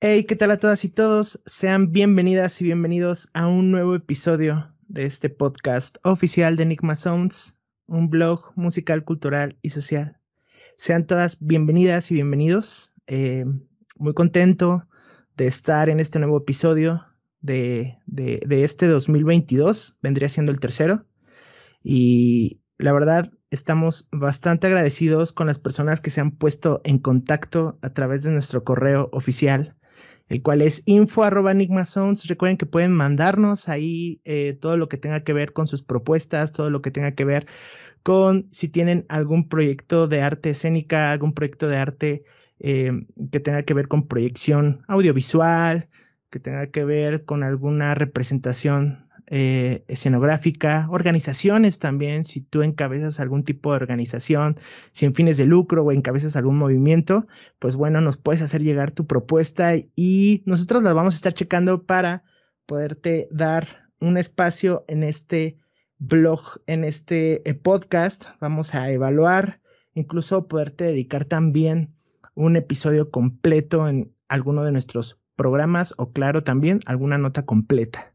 Hey, ¿qué tal a todas y todos? Sean bienvenidas y bienvenidos a un nuevo episodio de este podcast oficial de Enigma Sounds, un blog musical, cultural y social. Sean todas bienvenidas y bienvenidos. Eh, muy contento de estar en este nuevo episodio de, de, de este 2022. Vendría siendo el tercero. Y la verdad, estamos bastante agradecidos con las personas que se han puesto en contacto a través de nuestro correo oficial el cual es info arroba sounds. Recuerden que pueden mandarnos ahí eh, todo lo que tenga que ver con sus propuestas, todo lo que tenga que ver con si tienen algún proyecto de arte escénica, algún proyecto de arte eh, que tenga que ver con proyección audiovisual, que tenga que ver con alguna representación eh, escenográfica, organizaciones también, si tú encabezas algún tipo de organización, si en fines de lucro o encabezas algún movimiento, pues bueno, nos puedes hacer llegar tu propuesta y nosotros las vamos a estar checando para poderte dar un espacio en este blog, en este eh, podcast. Vamos a evaluar, incluso poderte dedicar también un episodio completo en alguno de nuestros programas o claro también alguna nota completa.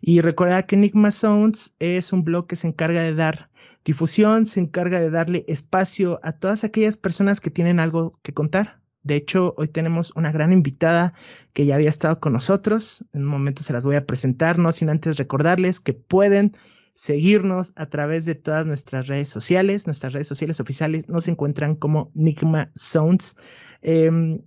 Y recuerda que Enigma Sounds es un blog que se encarga de dar difusión, se encarga de darle espacio a todas aquellas personas que tienen algo que contar. De hecho, hoy tenemos una gran invitada que ya había estado con nosotros. En un momento se las voy a presentar, no sin antes recordarles que pueden seguirnos a través de todas nuestras redes sociales. Nuestras redes sociales oficiales nos encuentran como Enigma Sounds. Em,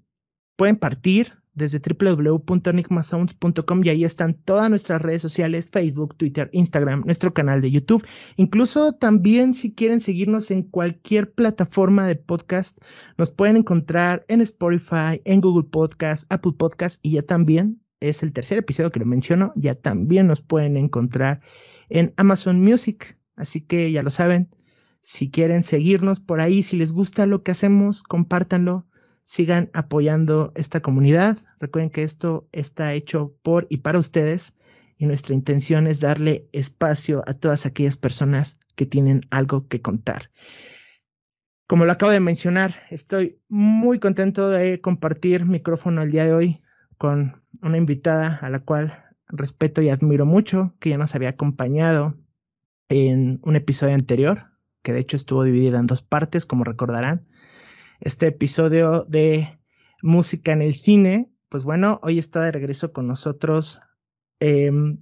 pueden partir desde www.enigmasounds.com y ahí están todas nuestras redes sociales, Facebook, Twitter, Instagram, nuestro canal de YouTube. Incluso también si quieren seguirnos en cualquier plataforma de podcast, nos pueden encontrar en Spotify, en Google Podcast, Apple Podcast y ya también es el tercer episodio que lo menciono, ya también nos pueden encontrar en Amazon Music. Así que ya lo saben, si quieren seguirnos por ahí, si les gusta lo que hacemos, compártanlo sigan apoyando esta comunidad. Recuerden que esto está hecho por y para ustedes y nuestra intención es darle espacio a todas aquellas personas que tienen algo que contar. Como lo acabo de mencionar, estoy muy contento de compartir micrófono el día de hoy con una invitada a la cual respeto y admiro mucho, que ya nos había acompañado en un episodio anterior, que de hecho estuvo dividida en dos partes, como recordarán este episodio de música en el cine. Pues bueno, hoy está de regreso con nosotros. Em,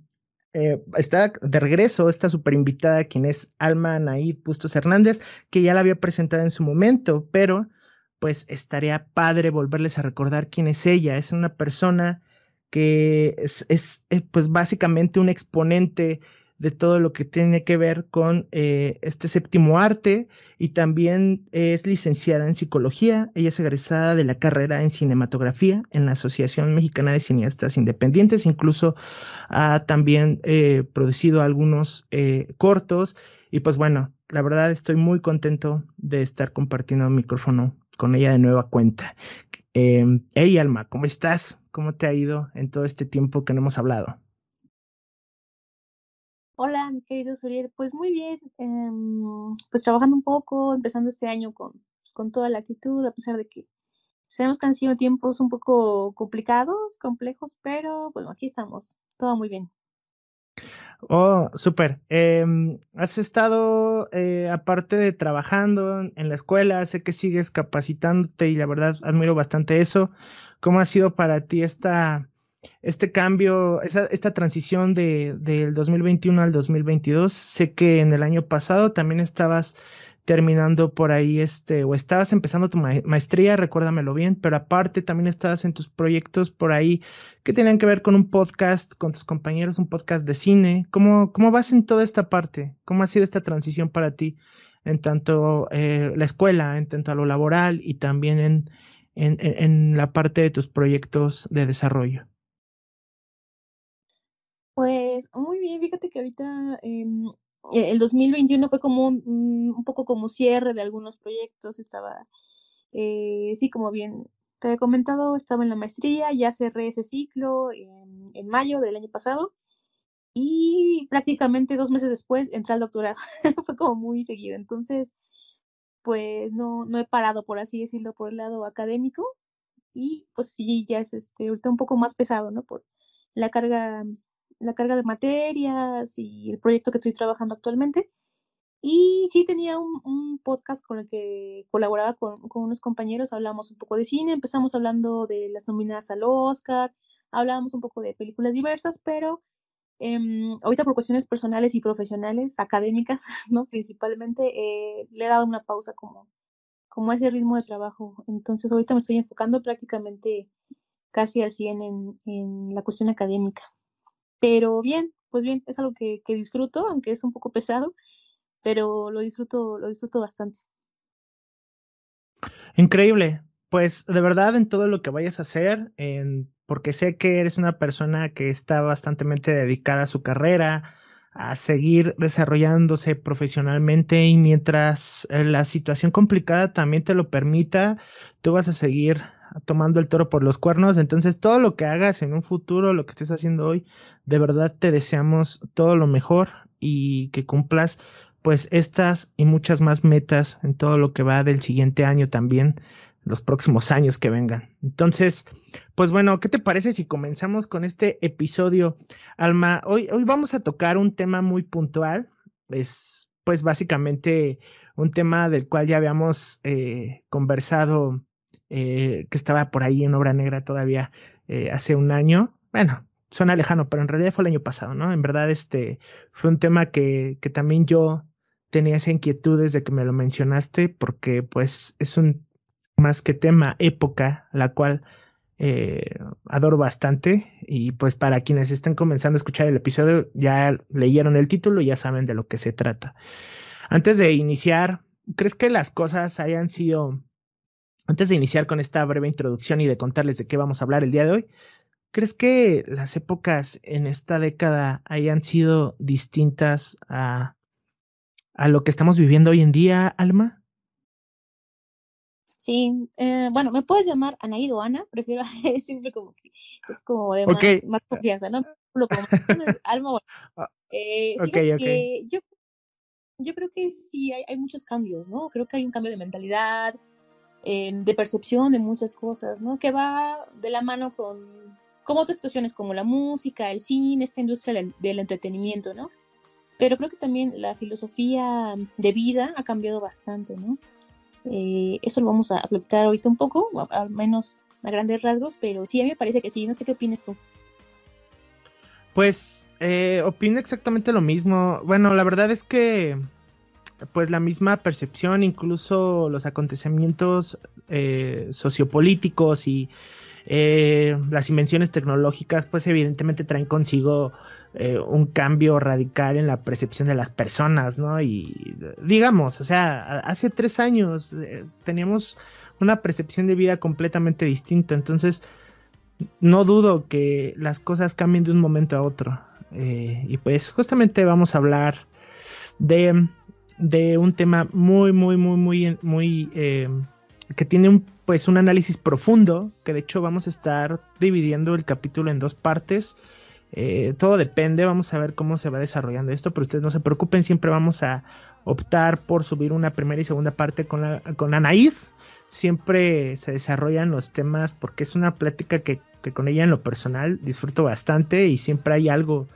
eh, está de regreso esta super invitada, quien es Alma Naid Bustos Hernández, que ya la había presentado en su momento, pero pues estaría padre volverles a recordar quién es ella. Es una persona que es, es eh, pues básicamente un exponente de todo lo que tiene que ver con eh, este séptimo arte y también es licenciada en psicología. Ella es egresada de la carrera en cinematografía en la Asociación Mexicana de Cineastas Independientes. Incluso ha también eh, producido algunos eh, cortos. Y pues bueno, la verdad estoy muy contento de estar compartiendo el micrófono con ella de nueva cuenta. hey Alma, ¿cómo estás? ¿Cómo te ha ido en todo este tiempo que no hemos hablado? Hola, mi querido Suriel. Pues muy bien, em, pues trabajando un poco, empezando este año con, pues, con toda la actitud, a pesar de que sabemos que han sido tiempos un poco complicados, complejos, pero bueno, aquí estamos, todo muy bien. Oh, súper. Em, has estado, eh, aparte de trabajando en la escuela, sé que sigues capacitándote y la verdad admiro bastante eso. ¿Cómo ha sido para ti esta este cambio, esta transición de, del 2021 al 2022. Sé que en el año pasado también estabas terminando por ahí, este, o estabas empezando tu maestría, recuérdamelo bien, pero aparte también estabas en tus proyectos por ahí que tenían que ver con un podcast, con tus compañeros, un podcast de cine. ¿Cómo, cómo vas en toda esta parte? ¿Cómo ha sido esta transición para ti en tanto eh, la escuela, en tanto a lo laboral y también en, en, en la parte de tus proyectos de desarrollo? Pues muy bien, fíjate que ahorita em, e, el 2021 fue como un, un, poco como cierre de algunos proyectos, estaba, eh, sí, como bien te he comentado, estaba en la maestría, ya cerré ese ciclo en, en mayo del año pasado y prácticamente dos meses después entré al doctorado, fue como muy seguido, entonces pues no, no he parado, por así decirlo, por el lado académico, y pues sí, ya es este, ahorita un poco más pesado, ¿no? Por la carga, la carga de materias y el proyecto que estoy trabajando actualmente. Y sí tenía un, podcast con el que colaboraba con, con, unos compañeros, hablamos un poco de cine, empezamos hablando de las nominadas al Oscar, hablábamos un poco de películas diversas, pero eh, ahorita por cuestiones personales y profesionales, académicas, ¿no? Principalmente, eh, le he dado una pausa como, como ese ritmo de trabajo. Entonces ahorita me estoy enfocando prácticamente casi al 100 en, en la cuestión académica. Pero bien, pues bien, es algo que, disfruto, aunque es un poco pesado, pero lo disfruto, lo disfruto bastante. Increíble. Pues de verdad en todo lo que vayas a hacer, porque sé que eres una persona que está bastante dedicada a su carrera, a seguir desarrollándose profesionalmente y mientras eh, la situación complicada también te lo permita, tú vas a seguir tomando el toro por los cuernos. Entonces, todo lo que hagas en un futuro, lo que estés haciendo hoy, de verdad te deseamos todo lo mejor y que cumplas pues estas y muchas más metas en todo lo que va del siguiente año también los próximos años que vengan. Entonces, pues bueno, ¿qué te parece si comenzamos con este episodio? Alma, hoy, hoy vamos a tocar un tema muy puntual. Es pues básicamente un tema del cual ya habíamos eh, conversado, eh, que estaba por ahí en Obra Negra todavía eh, hace un año. Bueno, suena lejano, pero en realidad fue el año pasado, ¿no? En verdad, este fue un tema que, que también yo tenía esa inquietud desde que me lo mencionaste, porque pues es un más que tema, época, la cual eh, adoro bastante. Y pues para quienes estén comenzando a escuchar el episodio, ya leyeron el título y ya saben de lo que se trata. Antes de iniciar, ¿crees que las cosas hayan sido, antes de iniciar con esta breve introducción y de contarles de qué vamos a hablar el día de hoy, ¿crees que las épocas en esta década hayan sido distintas a, a lo que estamos viviendo hoy en día, Alma? Sí, eh, bueno, me puedes llamar Anaído o Ana, prefiero siempre como que es como de más, confianza, ¿no? Lo como Alma, bueno. Ah, eh, okay, yo, yo creo que sí hay, hay, muchos cambios, ¿no? Creo que hay un cambio de mentalidad, eh, de percepción de muchas cosas, ¿no? Que va de la mano con, con otras situaciones como la música, el cine, esta industria del, entretenimiento, ¿no? Pero creo que también la filosofía de vida ha cambiado bastante, ¿no? Eh, eso lo vamos a platicar ahorita un poco, al menos a grandes rasgos, pero sí, a mí me parece que sí. No sé qué opinas tú. Pues eh, opino exactamente lo mismo. Bueno, la verdad es que pues la misma percepción, incluso los acontecimientos eh, sociopolíticos y eh, las invenciones tecnológicas, pues evidentemente traen consigo eh, un cambio radical en la percepción de las personas, ¿no? Y digamos, o sea, hace tres años teníamos una percepción de vida completamente distinta, entonces no dudo que las cosas cambien de un momento a otro. y pues justamente vamos a hablar de, de un tema muy, muy, muy, muy, muy que tiene un, pues un análisis profundo, que de hecho vamos a estar dividiendo el capítulo en dos partes. Eh, todo depende, vamos a ver cómo se va desarrollando esto, pero ustedes no se preocupen, siempre vamos a optar por subir una primera y segunda parte con, la, con Anaís. Siempre se desarrollan los temas porque es una plática que, que, con ella en lo personal disfruto bastante y siempre hay algo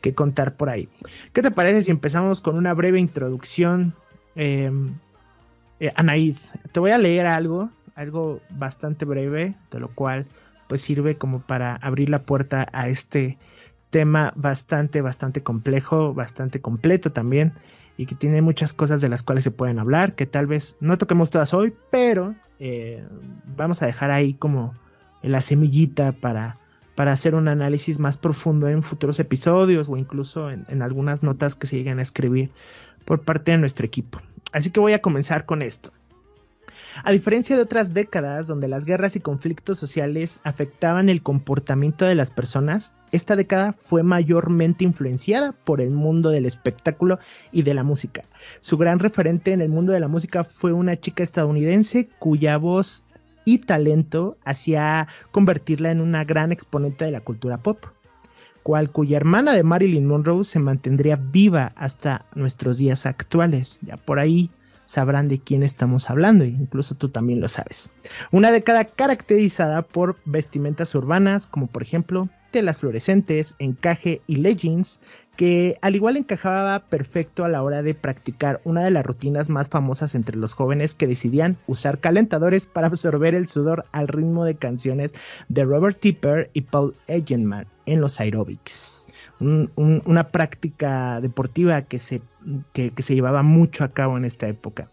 que contar por ahí. ¿Qué te parece si empezamos con una breve introducción? Eh, eh, te voy a leer algo, algo bastante breve, de lo cual pues sirve como para abrir la puerta a este tema bastante, bastante complejo, bastante completo también, y que tiene muchas cosas de las cuales se pueden hablar, que tal vez no toquemos todas hoy, pero eh, vamos a dejar ahí como la semillita para, para hacer un análisis más profundo en futuros episodios o incluso en, algunas notas que se lleguen a escribir por parte de nuestro equipo. Así que voy a comenzar con esto. A diferencia de otras décadas donde las guerras y conflictos sociales afectaban el comportamiento de las personas, esta década fue mayormente influenciada por el mundo del espectáculo y de la música. Su gran referente en el mundo de la música fue una chica estadounidense cuya voz y talento hacía convertirla en una gran exponente de la cultura pop cual cuya hermana de Marilyn Monroe se mantendría viva hasta nuestros días actuales. Ya por ahí sabrán de quién estamos hablando, e incluso tú también lo sabes. Una década caracterizada por vestimentas urbanas, como por ejemplo telas fluorescentes, encaje y leggings, que al igual encajaba perfecto a la hora de practicar una de las rutinas más famosas entre los jóvenes que decidían usar calentadores para absorber el sudor al ritmo de canciones de Robert Tipper y Paul Egenman en los aerobics. una práctica deportiva que se, que se llevaba mucho a cabo en esta época.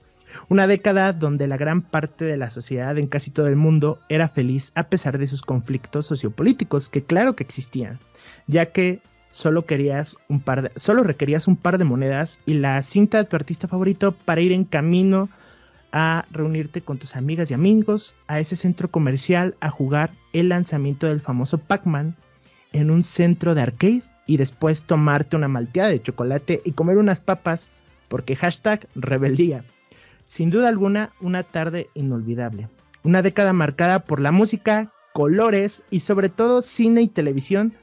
Una década donde la gran parte de la sociedad en casi todo el mundo era feliz a pesar de sus conflictos sociopolíticos, que claro que existían, ya que solo querías un par solo requerías un par de monedas y la cinta de tu artista favorito para ir en camino a reunirte con tus amigas y amigos a ese centro comercial a jugar el lanzamiento del famoso Pac-Man en un centro de arcade y después tomarte una malteada de chocolate y comer unas papas porque hashtag rebeldía. Sin duda alguna, una tarde inolvidable. Una década marcada por la música, colores y sobre todo cine y televisión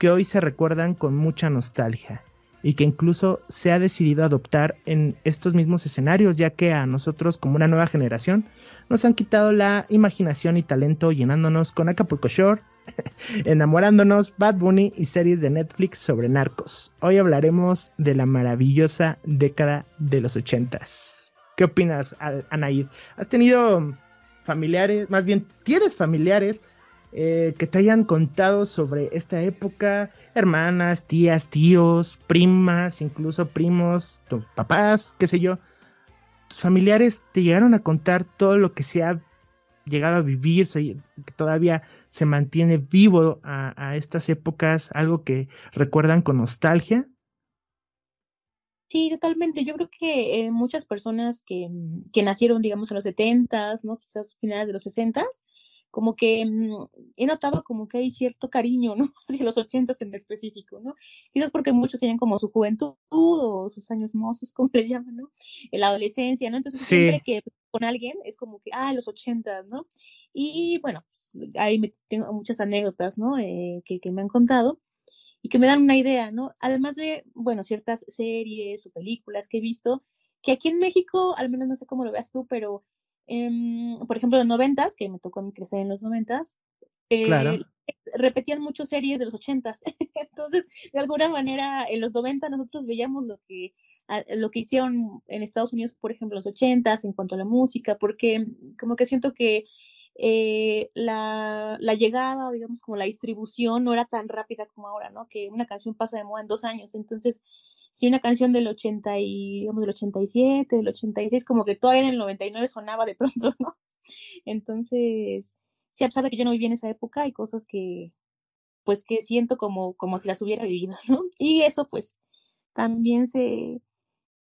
que hoy se recuerdan con mucha nostalgia y que incluso se ha decidido adoptar en estos mismos escenarios, ya que a nosotros como una nueva generación nos han quitado la imaginación y talento llenándonos con Acapulco Shore, enamorándonos, Bad Bunny y series de Netflix sobre narcos. Hoy hablaremos de la maravillosa década de los ochentas. ¿Qué opinas, Anaid? ¿Has tenido familiares, más bien, tienes familiares eh, que te hayan contado sobre esta época? Hermanas, tías, tíos, primas, incluso primos, tus papás, qué sé yo. ¿Tus familiares te llegaron a contar todo lo que se ha llegado a vivir, que todavía se mantiene vivo a, estas épocas, algo que recuerdan con nostalgia? Sí, totalmente. Yo creo que eh, muchas personas que, que, nacieron, digamos, en los 70s, ¿no? Quizás finales de los 60s, como que mm, he notado como que hay cierto cariño, ¿no? Hacia los 80s en específico, ¿no? Quizás porque muchos tienen como su juventud o sus años mozos, como les llaman, ¿no? La adolescencia, ¿no? Entonces siempre que con alguien es como que, ah, los 80s, ¿no? Y bueno, pues, ahí me, tengo muchas anécdotas, ¿no? Eh, que, que me han contado y que me dan una idea, ¿no? Además de, bueno, ciertas series o películas que he visto, que aquí en México, al menos no sé cómo lo veas tú, pero, em, por ejemplo, en los noventas, que me tocó crecer en los noventas, eh, repetían muchas series de los ochentas. Entonces, de alguna manera, en los 90 nosotros veíamos lo que, lo que hicieron en Estados Unidos, por ejemplo, los ochentas, en cuanto a la música, porque como que siento que eh, la, la, llegada, digamos, como la distribución no era tan rápida como ahora, ¿no? Que una canción pasa de moda en dos años. Entonces, si una canción del 80 y, digamos, del 87, del 86, como que todavía en el 99 sonaba de pronto, ¿no? Entonces, sí, a pesar de que yo no viví en esa época, hay cosas que, pues, que siento como, como si las hubiera vivido, ¿no? Y eso, pues, también se,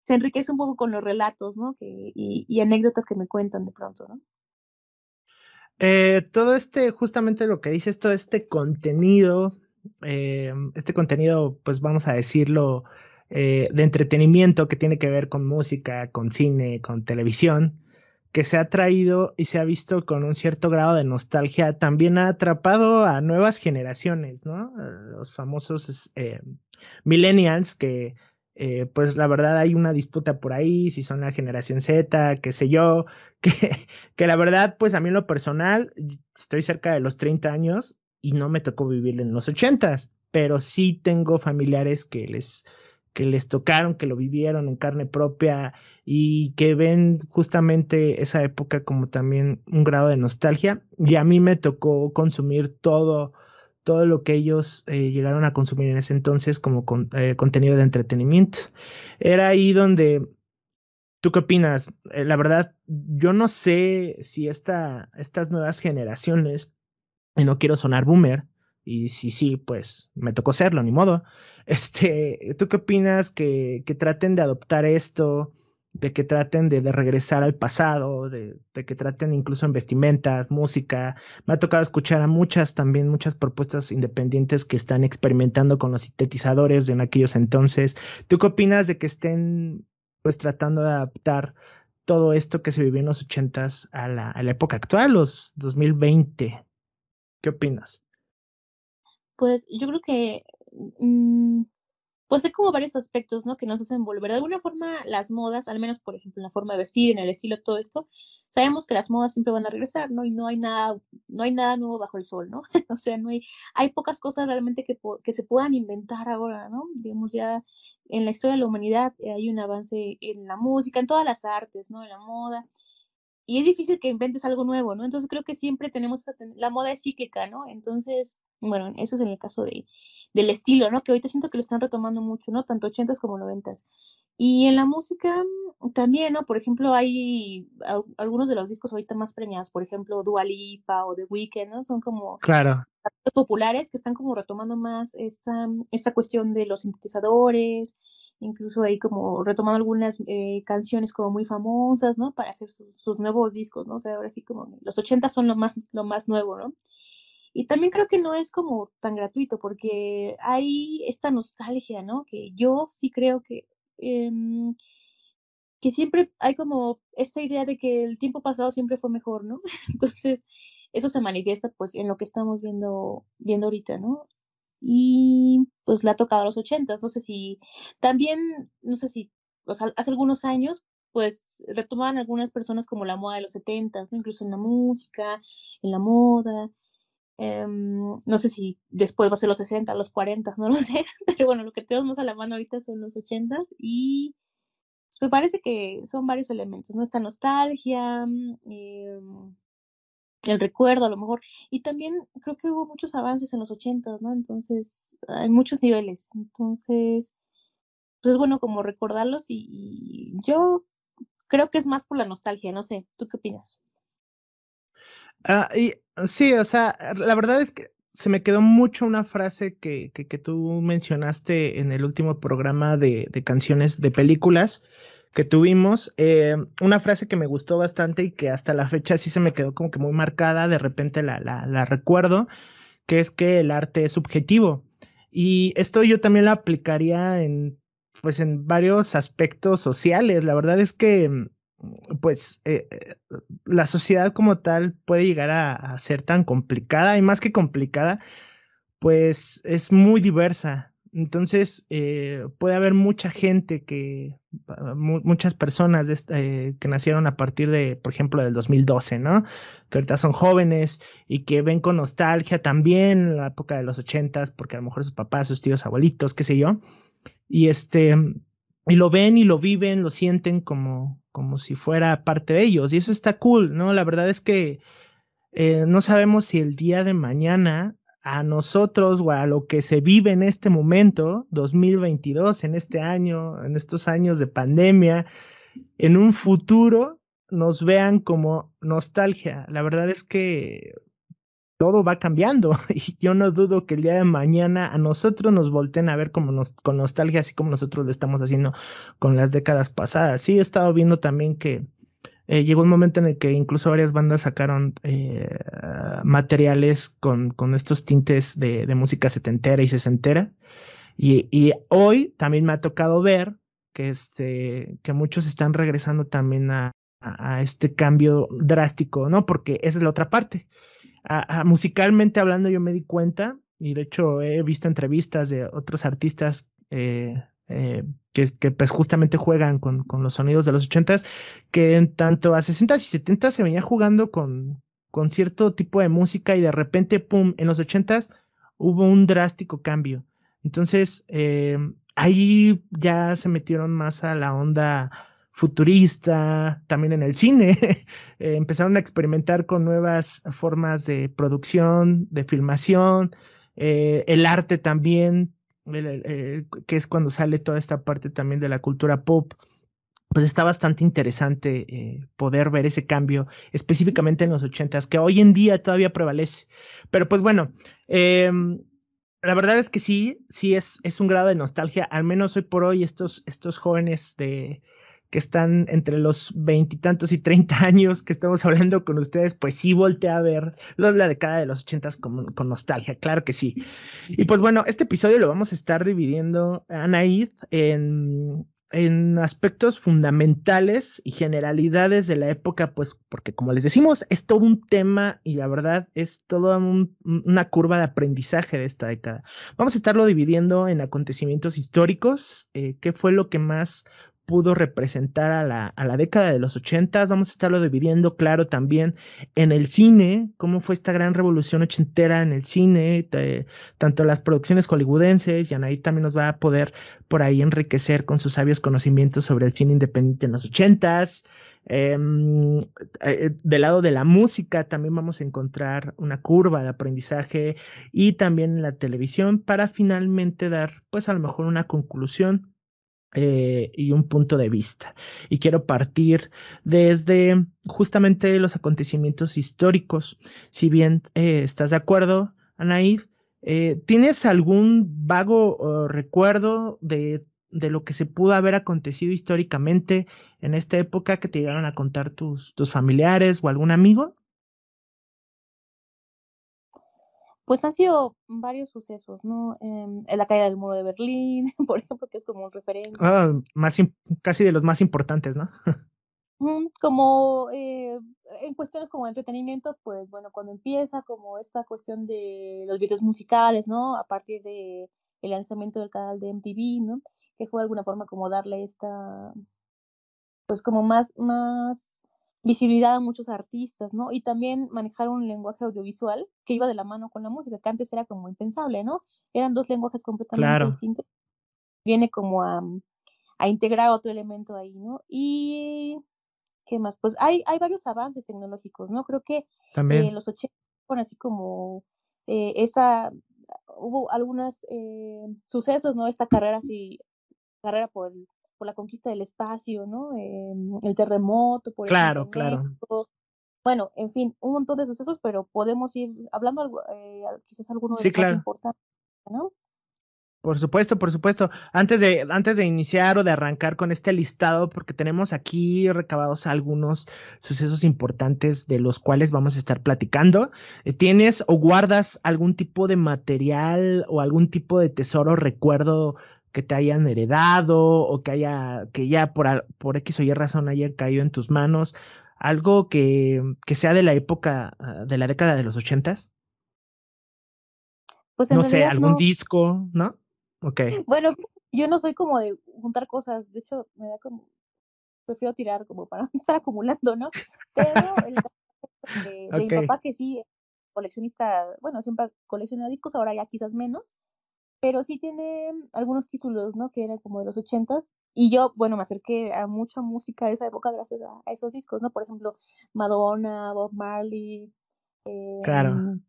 se enriquece un poco con los relatos, ¿no? Que, y, anécdotas que me cuentan de pronto, ¿no? Eh, todo este, justamente lo que dices, todo este contenido, eh, este contenido, pues vamos a decirlo, eh, de entretenimiento que tiene que ver con música, con cine, con televisión, que se ha traído y se ha visto con un cierto grado de nostalgia, también ha atrapado a nuevas generaciones, ¿no? Los famosos millennials que eh, pues la verdad hay una disputa por ahí, si son la generación Z, qué sé yo, que, que la verdad, pues a mí lo personal, estoy cerca de los 30 años y no me tocó vivir en los 80, pero sí tengo familiares que les, que les tocaron, que lo vivieron en carne propia y que ven justamente esa época como también un grado de nostalgia. Y a mí me tocó consumir todo todo lo que ellos eh, llegaron a consumir en ese entonces como eh, contenido de entretenimiento. Era ahí donde, ¿tú qué opinas? Eh, la verdad, yo no sé si esta, estas nuevas generaciones, y no quiero sonar boomer, y si sí, pues me tocó serlo, ni modo. Este, ¿tú qué opinas que, que traten de adoptar esto? de que traten de, regresar al pasado, de, que traten incluso en vestimentas, música. Me ha tocado escuchar a muchas también, muchas propuestas independientes que están experimentando con los sintetizadores en aquellos entonces. ¿Tú qué opinas de que estén pues tratando de adaptar todo esto que se vivió en los ochentas a la, a la época actual, los 2020? ¿Qué opinas? Pues yo creo que mm, pues hay como varios aspectos, ¿no? Que nos hacen volver. De alguna forma, las modas, al menos, por ejemplo, en la forma de vestir, en el estilo, todo esto, sabemos que las modas siempre van a regresar, ¿no? Y no hay nada, no hay nada nuevo bajo el sol, ¿no? o sea, no hay, hay pocas cosas realmente que, que se puedan inventar ahora, ¿no? Digamos, ya en la historia de la humanidad eh, hay un avance en la música, en todas las artes, ¿no? En la moda y es difícil que inventes algo nuevo, ¿no? Entonces creo que siempre tenemos la moda es cíclica, ¿no? Entonces, bueno, eso es en el caso de, del estilo, ¿no? Que ahorita siento que lo están retomando mucho, ¿no? Tanto ochentas como noventas. Y en la música también, ¿no? Por ejemplo, hay algunos de los discos ahorita más premiados, por ejemplo, Dua Lipa o The Weeknd, ¿no? Son como claro. Populares que están como retomando más esta, esta cuestión de los sintetizadores, incluso ahí como retomando algunas eh, canciones como muy famosas, ¿no? Para hacer sus, nuevos discos, ¿no? O sea, ahora sí como los 80 son lo más, lo más nuevo, ¿no? Y también creo que no es como tan gratuito porque hay esta nostalgia, ¿no? Que yo sí creo que, em, que siempre hay como esta idea de que el tiempo pasado siempre fue mejor, ¿no? Entonces, eso se manifiesta pues en lo que estamos viendo, viendo ahorita, ¿no? y pues le ha tocado a los ochentas. No sé si también, no sé si hace algunos años pues retomaban algunas personas como la moda de los setentas, ¿no? incluso en la música, en la moda. Em, no sé si después va a ser los 60, los 40, no lo sé, pero bueno, lo que tenemos a la mano ahorita son los 80 y pues, me parece que son varios elementos, ¿no? Esta nostalgia, eh, el recuerdo a lo mejor. Y también creo que hubo muchos avances en los ochentas, ¿no? Entonces, hay muchos niveles. Entonces, pues es bueno como recordarlos y, yo creo que es más por la nostalgia, no sé, ¿tú qué opinas? Ah, y, sí, o sea, la verdad es que se me quedó mucho una frase que, que, que tú mencionaste en el último programa de, de canciones de películas, que tuvimos, eh, una frase que me gustó bastante y que hasta la fecha sí se me quedó como que muy marcada, de repente la, la, recuerdo, que es que el arte es subjetivo. Y esto yo también lo aplicaría en, pues, en varios aspectos sociales. La verdad es que, mm, pues, eh, eh, la sociedad como tal puede llegar a ser tan complicada y más que complicada, pues es muy diversa. Entonces, eh, puede haber mucha gente que, ah, muchas personas eh, que nacieron a partir de, por ejemplo, del 2012, ¿no? Que ahorita son jóvenes y que ven con nostalgia también la época de los ochentas, porque a lo mejor sus papás, sus tíos, abuelitos, qué sé yo. Y este, y lo ven y lo viven, lo sienten como, como si fuera parte de ellos. Y eso está cool, ¿no? La verdad es que eh, no sabemos si el día de mañana a nosotros o a lo que se vive en este momento, 2022, en este año, en estos años de pandemia, en un futuro nos vean como nostalgia. La verdad es que todo va cambiando y yo no dudo que el día de mañana a nosotros nos volteen a ver como con nostalgia, así como nosotros lo estamos haciendo con las décadas pasadas. Sí, he estado viendo también que eh, llegó un momento en el que incluso varias bandas sacaron eh, materiales con, con, estos tintes de, música setentera y sesentera. Y, y, hoy también me ha tocado ver que, este, que muchos están regresando también a, a, este cambio drástico, ¿no? Porque esa es la otra parte. musicalmente hablando, yo me di cuenta, y de hecho he visto entrevistas de otros artistas eh, eh, que, que, pues justamente juegan con, los sonidos de los ochentas, que en tanto a 60 y 70 se venía jugando con, cierto tipo de música y de repente, pum, en los ochentas hubo un drástico cambio. Entonces, eh, ahí ya se metieron más a la onda futurista, también en el cine, eh, empezaron a experimentar con nuevas formas de producción, de filmación, el arte también que es cuando sale toda esta parte también de la cultura pop, pues está bastante interesante eh, poder ver ese cambio específicamente en los ochentas, que hoy en día todavía prevalece. Pero pues bueno, em, la verdad es que sí, sí es, es un grado de nostalgia, al menos hoy por hoy estos, estos jóvenes de, que están entre los veintitantos y treinta años que estamos hablando con ustedes, pues sí voltea a ver los, la década de los ochentas con, nostalgia, claro que sí. Y pues bueno, este episodio lo vamos a estar dividiendo, Anaid, en, en aspectos fundamentales y generalidades de la época, pues porque como les decimos, es todo un tema y la verdad es toda una curva de aprendizaje de esta década. Vamos a estarlo dividiendo en acontecimientos históricos, eh, qué fue lo que más pudo representar a la, a la década de los ochentas. Vamos a estarlo dividiendo, claro, también en el cine, cómo fue esta gran revolución ochentera en el cine, tanto las producciones hollywoodenses, y Anaí también nos va a poder por ahí enriquecer con sus sabios conocimientos sobre el cine independiente en los ochentas. Em, eh, del lado de la música también vamos a encontrar una curva de aprendizaje y también en la televisión para finalmente dar pues a lo mejor una conclusión eh, y un punto de vista. Y quiero partir desde justamente los acontecimientos históricos. Si bien eh, estás de acuerdo, Anaíd, eh, ¿tienes algún vago recuerdo de, de, lo que se pudo haber acontecido históricamente en esta época que te llegaron a contar tus, tus familiares o algún amigo? Pues han sido varios sucesos, ¿no? En la caída del muro de Berlín, por ejemplo, que es como un referente. Ah, más casi de los más importantes, ¿no? como eh, en cuestiones como entretenimiento, pues bueno, cuando empieza como esta cuestión de los videos musicales, ¿no? A partir de el lanzamiento del canal de MTV, ¿no? Que fue de alguna forma como darle esta, pues como más, más visibilidad a muchos artistas, ¿no? Y también manejar un lenguaje audiovisual que iba de la mano con la música, que antes era como impensable, ¿no? Eran dos lenguajes completamente distintos. Viene como a, a, integrar otro elemento ahí, ¿no? Y, ¿qué más? Pues hay, hay varios avances tecnológicos, ¿no? Creo que también. Eh, los 80 fueron así como eh, esa, hubo algunos eh, sucesos, ¿no? Esta carrera así, carrera por el por la conquista del espacio, ¿no? Em, el terremoto, por Claro, claro. Bueno, en fin, un montón de sucesos, pero podemos ir hablando algo, eh, quizás alguno de sí, los claro. más importantes, ¿no? Por supuesto, por supuesto. Antes de, antes de iniciar o de arrancar con este listado, porque tenemos aquí recabados algunos sucesos importantes de los cuales vamos a estar platicando. Eh, ¿Tienes o guardas algún tipo de material o algún tipo de tesoro, recuerdo que te hayan heredado o que haya, que ya por, por X o Y razón haya caído en tus manos, algo que, que sea de la época, ah, de la década de los ochentas? Pues no sé, algún disco, ¿no? Ok. Bueno, yo no soy como de juntar cosas, de hecho, me da como, prefiero tirar como para no estar acumulando, ¿no? Pero el de, de mi papá que sí, coleccionista, bueno, siempre colecciona discos, ahora ya quizás menos, pero sí tiene algunos títulos, ¿no? Que eran como de los ochentas. Y yo, bueno, me acerqué a mucha música de esa época gracias a, esos discos, ¿no? Por ejemplo, Madonna, Bob Marley, claro. Em,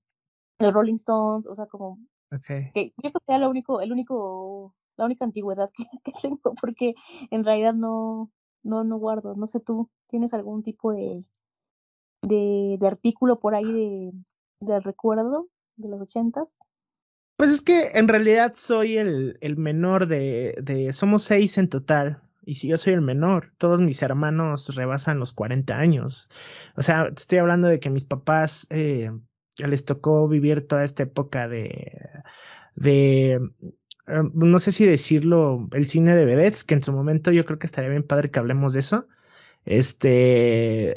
los Rolling Stones, o sea, como okay. que yo creo que era lo único, el único, la única antigüedad que, que, tengo, porque en realidad no, no, no guardo. No sé tú, ¿tienes algún tipo de, de, de artículo por ahí de, del recuerdo de los ochentas? Pues es que en realidad soy el, menor de, de, Somos seis en total. Y si yo soy el menor, todos mis hermanos rebasan los 40 años. O sea, estoy hablando de que mis papás eh, les tocó vivir toda esta época de. de eh, no sé si decirlo, el cine de vedettes, que en su momento yo creo que estaría bien padre que hablemos de eso. Este,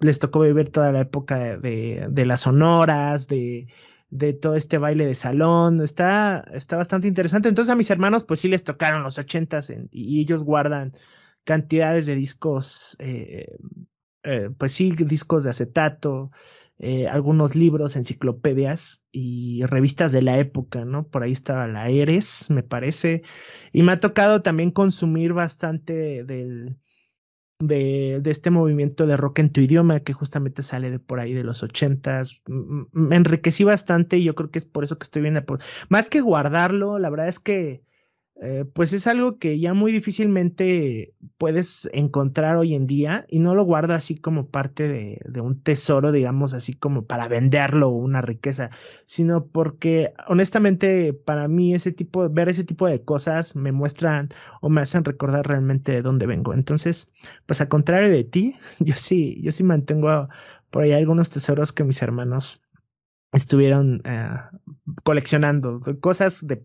les tocó vivir toda la época de, de las sonoras, de, de todo este baile de salón. Está, está bastante interesante. Entonces a mis hermanos pues sí les tocaron los ochentas y ellos guardan cantidades de discos, eh, eh, pues sí, discos de acetato, eh, algunos libros, enciclopedias y revistas de la época, ¿no? Por ahí estaba la Eres, me parece. Y me ha tocado también consumir bastante del de, este movimiento de rock en tu idioma que justamente sale de por ahí de los ochentas. Me enriquecí bastante y yo creo que es por eso que estoy viendo. Más que guardarlo, la verdad es que eh, pues es algo que ya muy difícilmente puedes encontrar hoy en día y no lo guarda así como parte de, un tesoro, digamos, así como para venderlo o una riqueza, sino porque honestamente para mí ese tipo, ver ese tipo de cosas me muestran o me hacen recordar realmente de dónde vengo. Entonces, pues a contrario de ti, yo sí, yo sí mantengo por ahí algunos tesoros que mis hermanos estuvieron eh, coleccionando cosas de,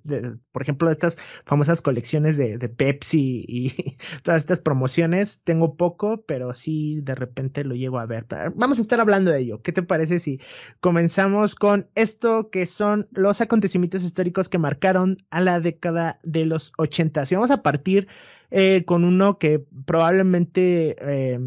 por ejemplo, estas famosas colecciones de, Pepsi y todas estas promociones. Tengo poco, pero sí de repente lo llego a ver. Vamos a estar hablando de ello. ¿Qué te parece si comenzamos con esto que son los acontecimientos históricos que marcaron a la década de los 80? Y vamos a partir eh, con uno que probablemente eh,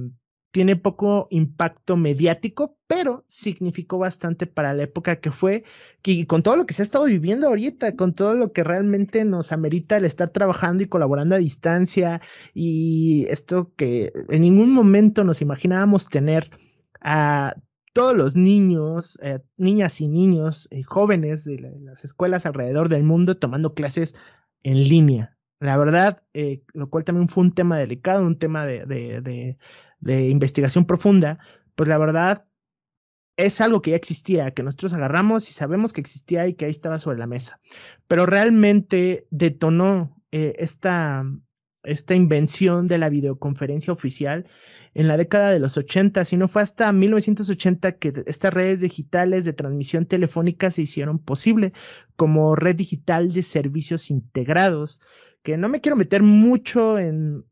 tiene poco impacto mediático, pero significó bastante para la época que fue, y con todo lo que se ha estado viviendo ahorita, con todo lo que realmente nos amerita el estar trabajando y colaborando a distancia, y esto que en ningún momento nos imaginábamos tener a todos los niños, eh, niñas y niños, eh, jóvenes de las escuelas alrededor del mundo tomando clases en línea. La verdad, eh, lo cual también fue un tema delicado, un tema de, de investigación profunda, pues la verdad es algo que ya existía, que nosotros agarramos y sabemos que existía y que ahí estaba sobre la mesa. Pero realmente detonó eh, esta, esta invención de la videoconferencia oficial en la década de los 80, si no fue hasta 1980 que estas redes digitales de transmisión telefónica se hicieron posible como red digital de servicios integrados, que no me quiero meter mucho en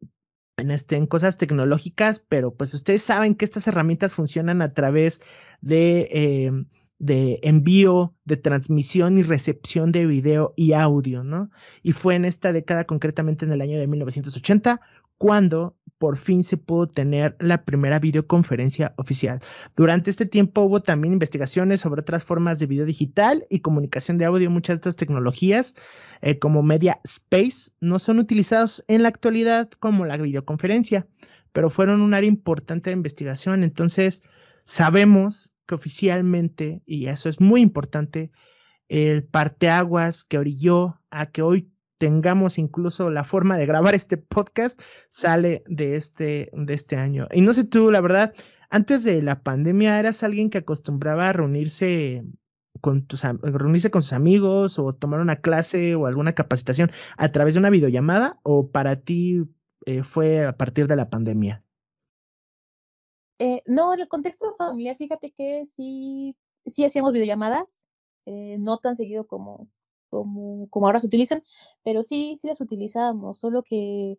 en, este, en cosas tecnológicas, pero pues ustedes saben que estas herramientas funcionan a través de, em, de envío, de transmisión y recepción de video y audio, ¿no? Y fue en esta década, concretamente en el año de 1980, cuando por fin se pudo tener la primera videoconferencia oficial. Durante este tiempo hubo también investigaciones sobre otras formas de video digital y comunicación de audio. Muchas de estas tecnologías, eh, como Media Space, no son utilizadas en la actualidad como la videoconferencia, pero fueron un área importante de investigación. Entonces, sabemos que oficialmente, y eso es muy importante, el parteaguas que orilló a que hoy tengamos incluso la forma de grabar este podcast sale de este, de este año. Y no sé tú, la verdad, antes de la pandemia eras alguien que acostumbraba a reunirse con tus reunirse con sus amigos o tomar una clase o alguna capacitación a través de una videollamada o para ti eh, fue a partir de la pandemia? Eh, no, en el contexto familiar, fíjate que sí, sí hacíamos videollamadas, eh, no tan seguido como, como, como ahora se utilizan, pero sí, sí las utilizábamos, solo que,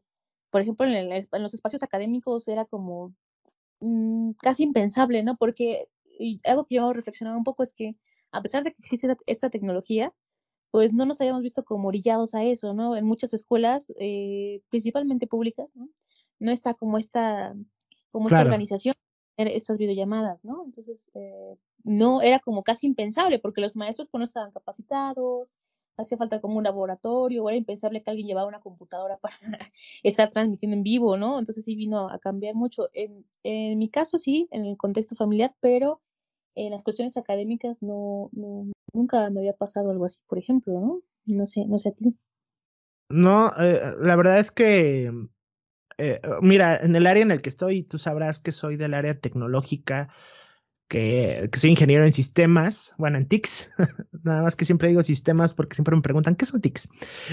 por ejemplo, en, en los espacios académicos era como mm, casi impensable, ¿no? Porque algo que yo reflexionaba un poco es que a pesar de que existe esta tecnología, pues no nos habíamos visto como orillados a eso, ¿no? En muchas escuelas, eh, principalmente públicas, ¿no? No está como esta, como esta organización, estas videollamadas, ¿no? Entonces, eh, no, era como casi impensable, porque los maestros pues, no estaban capacitados, hacía falta como un laboratorio, era impensable que alguien llevara una computadora para estar transmitiendo en vivo, ¿no? Entonces sí vino a cambiar mucho. En, en mi caso sí, en el contexto familiar, pero en las cuestiones académicas no, nunca me había pasado algo así, por ejemplo, ¿no? No sé, no sé a ti. No, eh, la verdad es que, eh, mira, en el área en el que estoy, tú sabrás que soy del área tecnológica, que, soy ingeniero en sistemas, bueno, en TICS, nada más que siempre digo sistemas porque siempre me preguntan, ¿qué son TICS?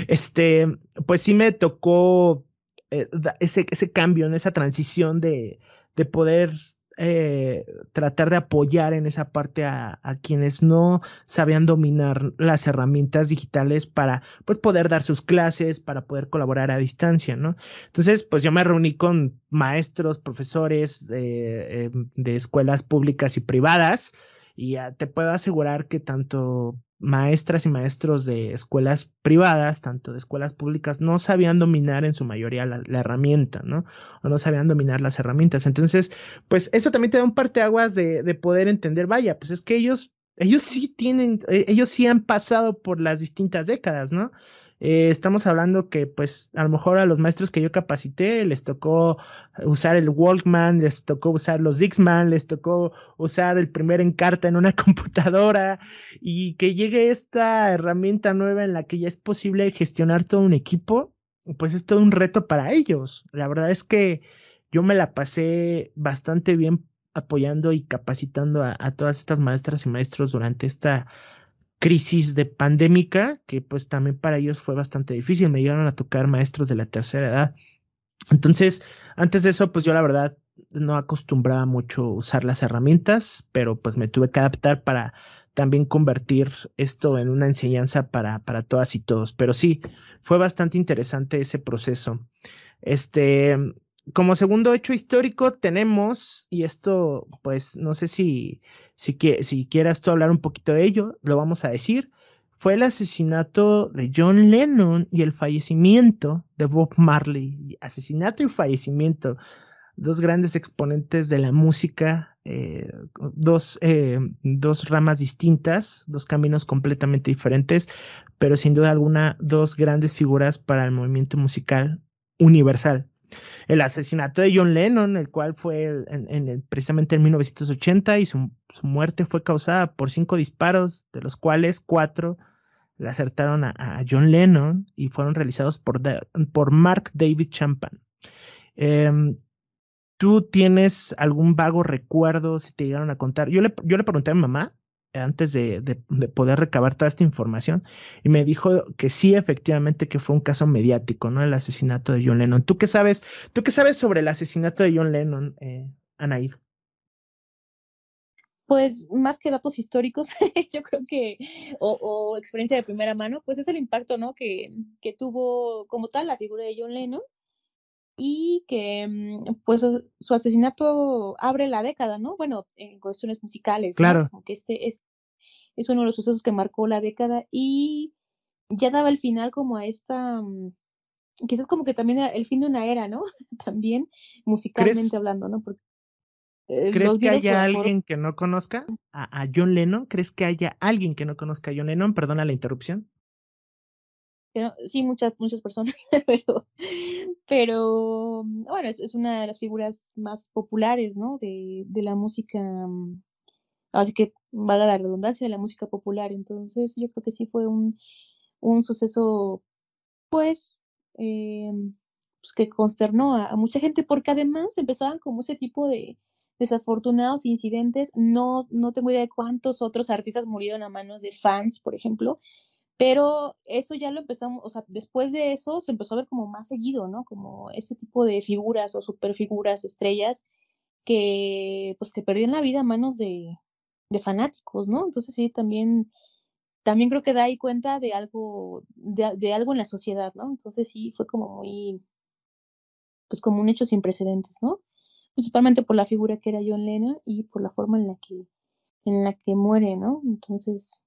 Este, pues sí me tocó eh, ese, ese cambio, en esa transición de, de poder eh, tratar de apoyar en esa parte a, quienes no sabían dominar las herramientas digitales para pues poder dar sus clases, para poder colaborar a distancia, ¿no? Entonces, pues yo me reuní con maestros, profesores de, de escuelas públicas y privadas y te puedo asegurar que tanto maestras y maestros de escuelas privadas, tanto de escuelas públicas, no sabían dominar en su mayoría la, herramienta, ¿no? O no sabían dominar las herramientas. Entonces, pues eso también te da un parteaguas de, de poder entender, vaya, pues es que ellos, ellos sí tienen, e, ellos sí han pasado por las distintas décadas, ¿no? Eh, estamos hablando que pues a lo mejor a los maestros que yo capacité les tocó usar el Walkman, les tocó usar los Dixman, les tocó usar el primer encarta en una computadora y que llegue esta herramienta nueva en la que ya es posible gestionar todo un equipo, pues es todo un reto para ellos. La verdad es que yo me la pasé bastante bien apoyando y capacitando a todas estas maestras y maestros durante esta crisis de pandémica, que pues también para ellos fue bastante difícil. Me llegaron a tocar maestros de la tercera edad. Entonces, antes de eso, pues yo la verdad no acostumbraba mucho usar las herramientas, pero pues me tuve que adaptar para también convertir esto en una enseñanza para, para todas y todos. Pero sí, fue bastante interesante ese proceso. Este, como segundo hecho histórico tenemos, y esto pues no sé si, si, quieras tú hablar un poquito de ello, lo vamos a decir, fue el asesinato de John Lennon y el fallecimiento de Bob Marley. Asesinato y fallecimiento, dos grandes exponentes de la música, eh, dos, eh, dos ramas distintas, dos caminos completamente diferentes, pero sin duda alguna dos grandes figuras para el movimiento musical universal. El asesinato de John Lennon, el cual fue en, precisamente en 1980 y su, muerte fue causada por cinco disparos, de los cuales cuatro le acertaron a, John Lennon y fueron realizados por, por Mark David Champan. Em, ¿Tú tienes algún vago recuerdo si te llegaron a contar? Yo le, yo le pregunté a mi mamá antes de, poder recabar toda esta información y me dijo que sí, efectivamente, que fue un caso mediático, ¿no? El asesinato de John Lennon. ¿Tú qué sabes? ¿Tú qué sabes sobre el asesinato de John Lennon, eh, Anaid? Pues más que datos históricos, yo creo que, o, experiencia de primera mano, pues es el impacto, ¿no? Que, que tuvo como tal la figura de John Lennon y que mm, pues su asesinato abre la década, ¿no? Bueno, en cuestiones musicales, claro. ¿no? este es, es uno de los sucesos que marcó la década y ya daba el final como a esta, mm, quizás como que también el fin de una era, ¿no? también musicalmente hablando, ¿no? Porque, eh, ¿Crees que haya alguien que no conozca a, a John Lennon? ¿Crees que haya alguien que no conozca a John Lennon? Perdona la interrupción sí, muchas, muchas personas, pero, pero bueno, es, es, una de las figuras más populares, ¿no? De, de la música, mm, así que valga la redundancia, de la música popular. Entonces, yo creo que sí fue un, un suceso, pues, eh, pues que consternó a, a, mucha gente, porque además empezaban como ese tipo de desafortunados incidentes. No, no tengo idea de cuántos otros artistas murieron a manos de fans, por ejemplo, pero eso ya lo empezamos, o sea, después de eso se empezó a ver como más seguido, ¿no? Como ese tipo de figuras o superfiguras, estrellas, que pues que perdían la vida a manos de, de fanáticos, ¿no? Entonces sí, también, también creo que da ahí cuenta de algo, de, de algo en la sociedad, ¿no? Entonces sí, fue como muy, pues como un hecho sin precedentes, ¿no? Principalmente por la figura que era John Lennon y por la forma en la que, en la que muere, ¿no? Entonces,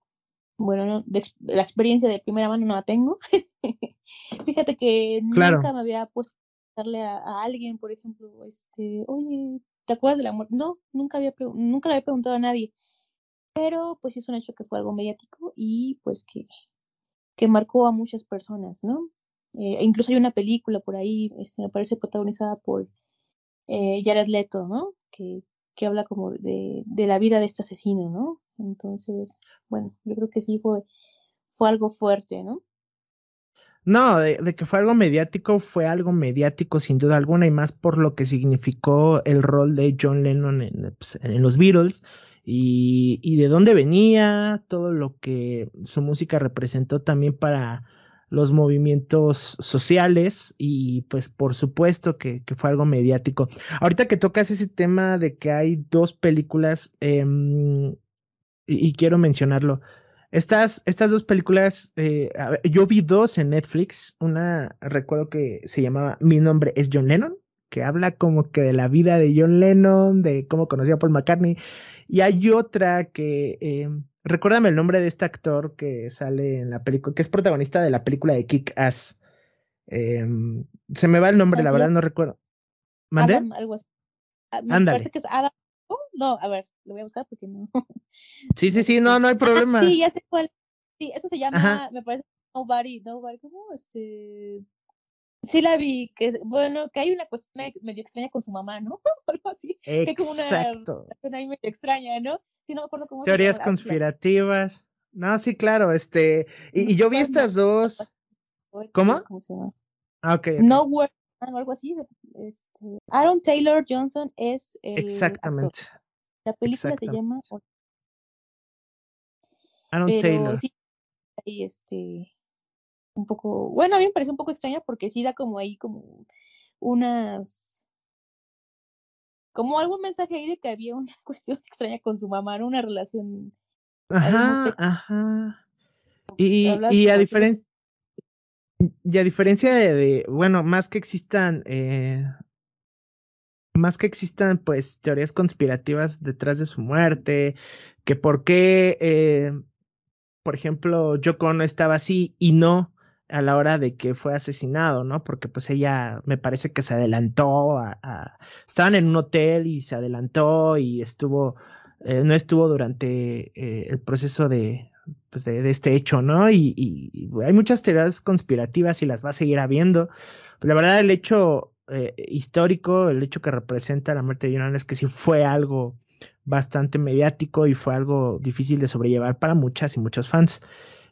bueno, la experiencia de primera mano no la tengo. Fíjate que nunca me había puesto a darle a, alguien, por ejemplo, este, oye, ¿te acuerdas de la muerte? No, nunca había nunca le había preguntado a nadie. Pero pues es un hecho que fue algo mediático y pues que, que marcó a muchas personas, ¿no? Eh, e incluso hay una película por ahí, este, me parece protagonizada por eh, Jared Leto, ¿no? Que, que habla como de, de la vida de este asesino, ¿no? Entonces, bueno, yo creo que sí fue, fue algo fuerte, ¿no? No, de, que fue algo mediático, fue algo mediático sin duda alguna y más por lo que significó el rol de John Lennon en, pues, los Beatles y, y, de dónde venía, todo lo que su música representó también para los movimientos sociales y pues por supuesto que, que fue algo mediático. Ahorita que tocas ese tema de que hay dos películas, eh, y, quiero mencionarlo. Estas, estas dos películas, eh, yo vi dos en Netflix. Una, recuerdo que se llamaba Mi nombre es John Lennon, que habla como que de la vida de John Lennon, de cómo conocía a Paul McCartney. Y hay otra que, eh, recuérdame el nombre de este actor que sale en la película, que es protagonista de la película de Kick Ass. Em, se me va el nombre, la verdad no recuerdo. ¿Mandé? algo así. Ah, me parece que es Adam no, a ver, lo voy a buscar porque no. Sí, sí, sí, no, no hay problema. sí, ya sé cuál. Sí, eso se llama, me parece, Nobody, Nobody, ¿cómo? Este. Sí la vi, que bueno, que hay una cuestión medio extraña con su mamá, ¿no? Algo así. Exacto. como una ahí medio extraña, ¿no? Sí, no me acuerdo cómo Teorías conspirativas. No, sí, claro, este, y, yo vi estas dos. ¿Cómo? ¿Cómo se llama? Ah, ok. No Word, o algo así. Este, Aaron Taylor Johnson es el Exactamente. La película se llama Aaron Taylor. Sí, ahí este un poco, bueno, a mí me parece un poco extraña porque sí da como ahí como unas como algún mensaje ahí de que había una cuestión extraña con su mamá, ¿no? una relación Ajá, ajá. Y, y a diferencia y a diferencia de, bueno, más que existan, eh, más que existan, pues, teorías conspirativas detrás de su muerte, que por qué, eh, por ejemplo, Yoko no estaba así y no a la hora de que fue asesinado, ¿no? Porque pues ella me parece que se adelantó a, estaban en un hotel y se adelantó y estuvo, eh, no estuvo durante eh, el proceso de, pues de, este hecho, ¿no? Y, hay muchas teorías conspirativas y las va a seguir habiendo. Pero la verdad, el hecho eh, histórico, el hecho que representa la muerte de Jonan es que sí fue algo bastante mediático y fue algo difícil de sobrellevar para muchas y muchos fans.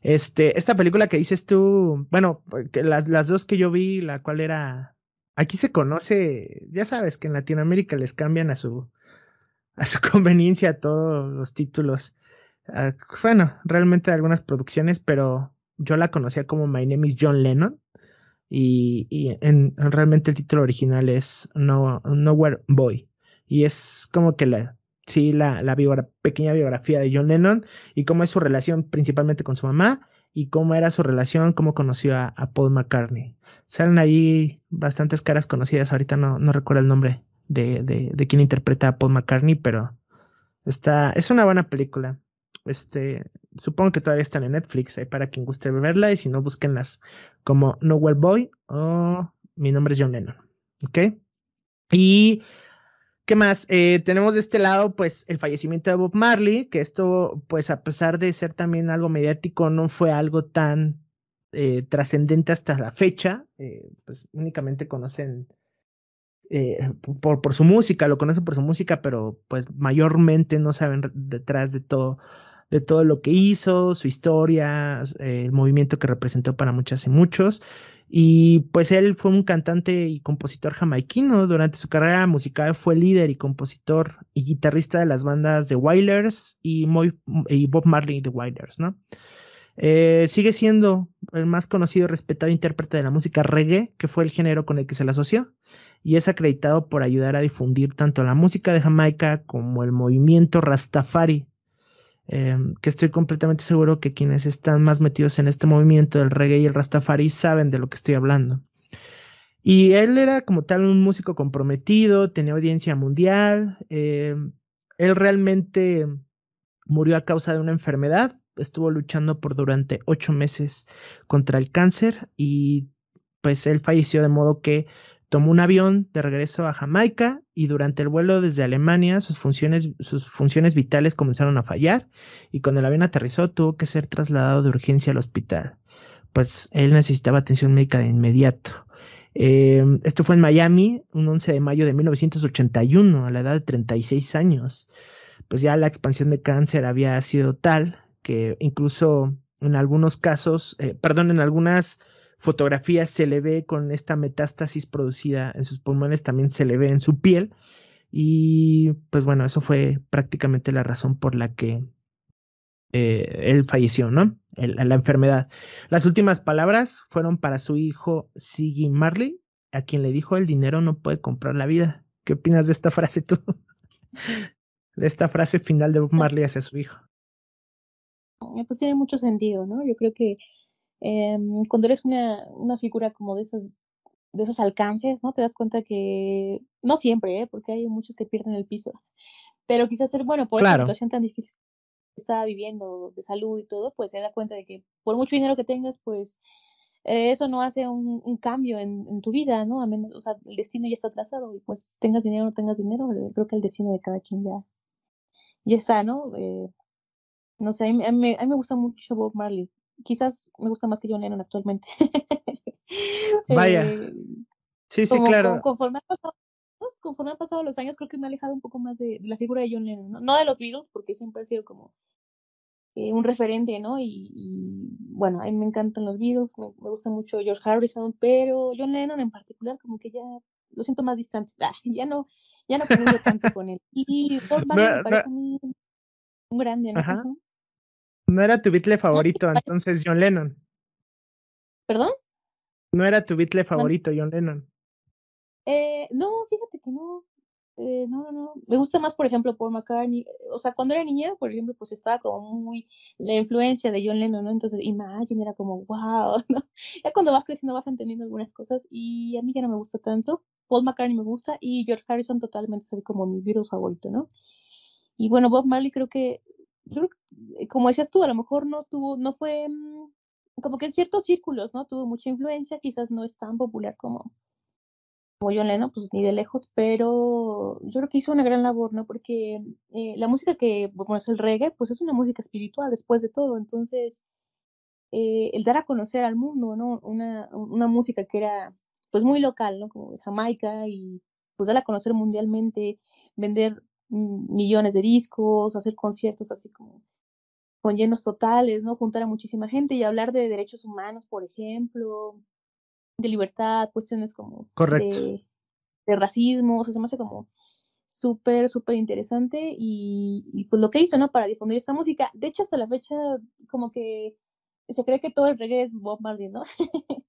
Este, esta película que dices tú, bueno, las, las dos que yo vi, la cual era, aquí se conoce, ya sabes que en Latinoamérica les cambian a su, a su conveniencia todos los títulos. Ah, bueno, realmente algunas producciones, pero yo la conocía como My Name is John Lennon. Y, y en, realmente el título original es no, Nowhere Boy. Y es como que la, sí, la, la pequeña biografía de John Lennon y cómo es su relación principalmente con su mamá y cómo era su relación, cómo conoció a, Paul McCartney. Salen ahí bastantes caras conocidas, ahorita no, no recuerdo el nombre de, de, de quien interpreta a Paul McCartney, pero está, es una buena película. Este, supongo que todavía están en Netflix, hay para quien guste verla y si no, búsquenlas como Nowhere Boy o Mi nombre es John Lennon. ¿Ok? Y ¿Qué más? Eh, tenemos de este lado, pues, el fallecimiento de Bob Marley, que esto, pues, a pesar de ser también algo mediático, no fue algo tan eh, trascendente hasta la fecha. Eh, pues únicamente conocen por, por su música, lo conocen por su música, pero pues mayormente no saben detrás de todo de todo lo que hizo, su historia, el movimiento que representó para muchas y muchos. Y pues él fue un cantante y compositor jamaiquino. Durante su carrera musical fue líder y compositor y guitarrista de las bandas The Wailers y, Bob Marley The Wailers. Eh, sigue siendo el más conocido y respetado intérprete de la música reggae, que fue el género con el que se le asoció, y es acreditado por ayudar a difundir tanto la música de Jamaica como el movimiento Rastafari, Em, que estoy completamente seguro que quienes están más metidos en este movimiento del reggae y el rastafari saben de lo que estoy hablando. Y él era como tal un músico comprometido, tenía audiencia mundial, em, él realmente murió a causa de una enfermedad, estuvo luchando por durante ocho meses contra el cáncer y pues él falleció de modo que Tomó un avión de regreso a Jamaica y durante el vuelo desde Alemania sus funciones, sus funciones vitales comenzaron a fallar y cuando el avión aterrizó tuvo que ser trasladado de urgencia al hospital, pues él necesitaba atención médica de inmediato. Eh, esto fue en Miami, un 11 de mayo de 1981, a la edad de 36 años. Pues ya la expansión de cáncer había sido tal que incluso en algunos casos, eh, perdón, en algunas fotografías se le ve con esta metástasis producida en sus pulmones, también se le ve en su piel. Y pues bueno, eso fue prácticamente la razón por la que eh, él falleció, ¿no? la enfermedad. Las últimas palabras fueron para su hijo Siggy Marley, a quien le dijo el dinero no puede comprar la vida. ¿Qué opinas de esta frase tú? de esta frase final de Marley hacia su hijo. Eh, pues tiene mucho sentido, ¿no? Yo creo que Em, cuando eres una, una figura como de esas de esos alcances, ¿no? Te das cuenta que, no siempre, ¿eh? porque hay muchos que pierden el piso, pero quizás ser, bueno, por esa situación tan difícil que estaba viviendo de salud y todo, pues se da cuenta de que por mucho dinero que tengas, pues eh, eso no hace un, un cambio en, en, tu vida, ¿no? A menos, o sea, el destino ya está trazado y pues tengas dinero o no tengas dinero, eh, creo que el destino de cada quien ya, ya está, ¿no? Eh, no sé, a mí, a mí, me gusta mucho Bob Marley quizás me gusta más que John Lennon actualmente. Vaya. Eh, sí, sí, claro. conforme, han pasado, conforme han pasado los años, creo que me ha alejado un poco más de, la figura de John Lennon, ¿no? de los Beatles, porque siempre ha sido como eh, un referente, ¿no? Y, bueno, a mí me encantan los Beatles, me, gusta mucho George Harrison, pero John Lennon en particular, como que ya lo siento más distante, ah, ya no, ya no tanto con él. Y Paul me parece un grande, ¿no? No era tu Beatle favorito, entonces John Lennon. ¿Perdón? No era tu Beatle favorito, John Lennon. Eh, no, fíjate que no. eh, no, no, no. Me gusta más, por ejemplo, Paul McCartney. O sea, cuando era niña, por ejemplo, pues estaba como muy la influencia de John Lennon, ¿no? Entonces, Imagine era como, wow, ¿no? Ya cuando vas creciendo vas entendiendo algunas cosas y a mí ya no me gusta tanto. Paul McCartney me gusta y George Harrison totalmente es así como mi virus favorito, ¿no? Y bueno, Bob Marley creo que, eh, como decías tú, a lo mejor no tuvo, no fue, mm, como que en ciertos círculos, ¿no? Tuvo mucha influencia, quizás no es tan popular como, como John Lennon, pues ni de lejos, pero yo creo que hizo una gran labor, ¿no? Porque eh, la música que, bueno, el reggae, pues es una música espiritual después de todo, entonces eh, el dar a conocer al mundo, ¿no? Una, una música que era pues muy local, ¿no? Como Jamaica y pues dar a conocer mundialmente, vender millones de discos, hacer conciertos así como con llenos totales, ¿no? Juntar a muchísima gente y hablar de derechos humanos, por ejemplo, de libertad, cuestiones como De, racismo, o sea, se me hace como súper, súper interesante y, pues lo que hizo, ¿no? Para difundir esta música. De hecho, hasta la fecha, como que se cree que todo el reggae es Bob Marley, ¿no?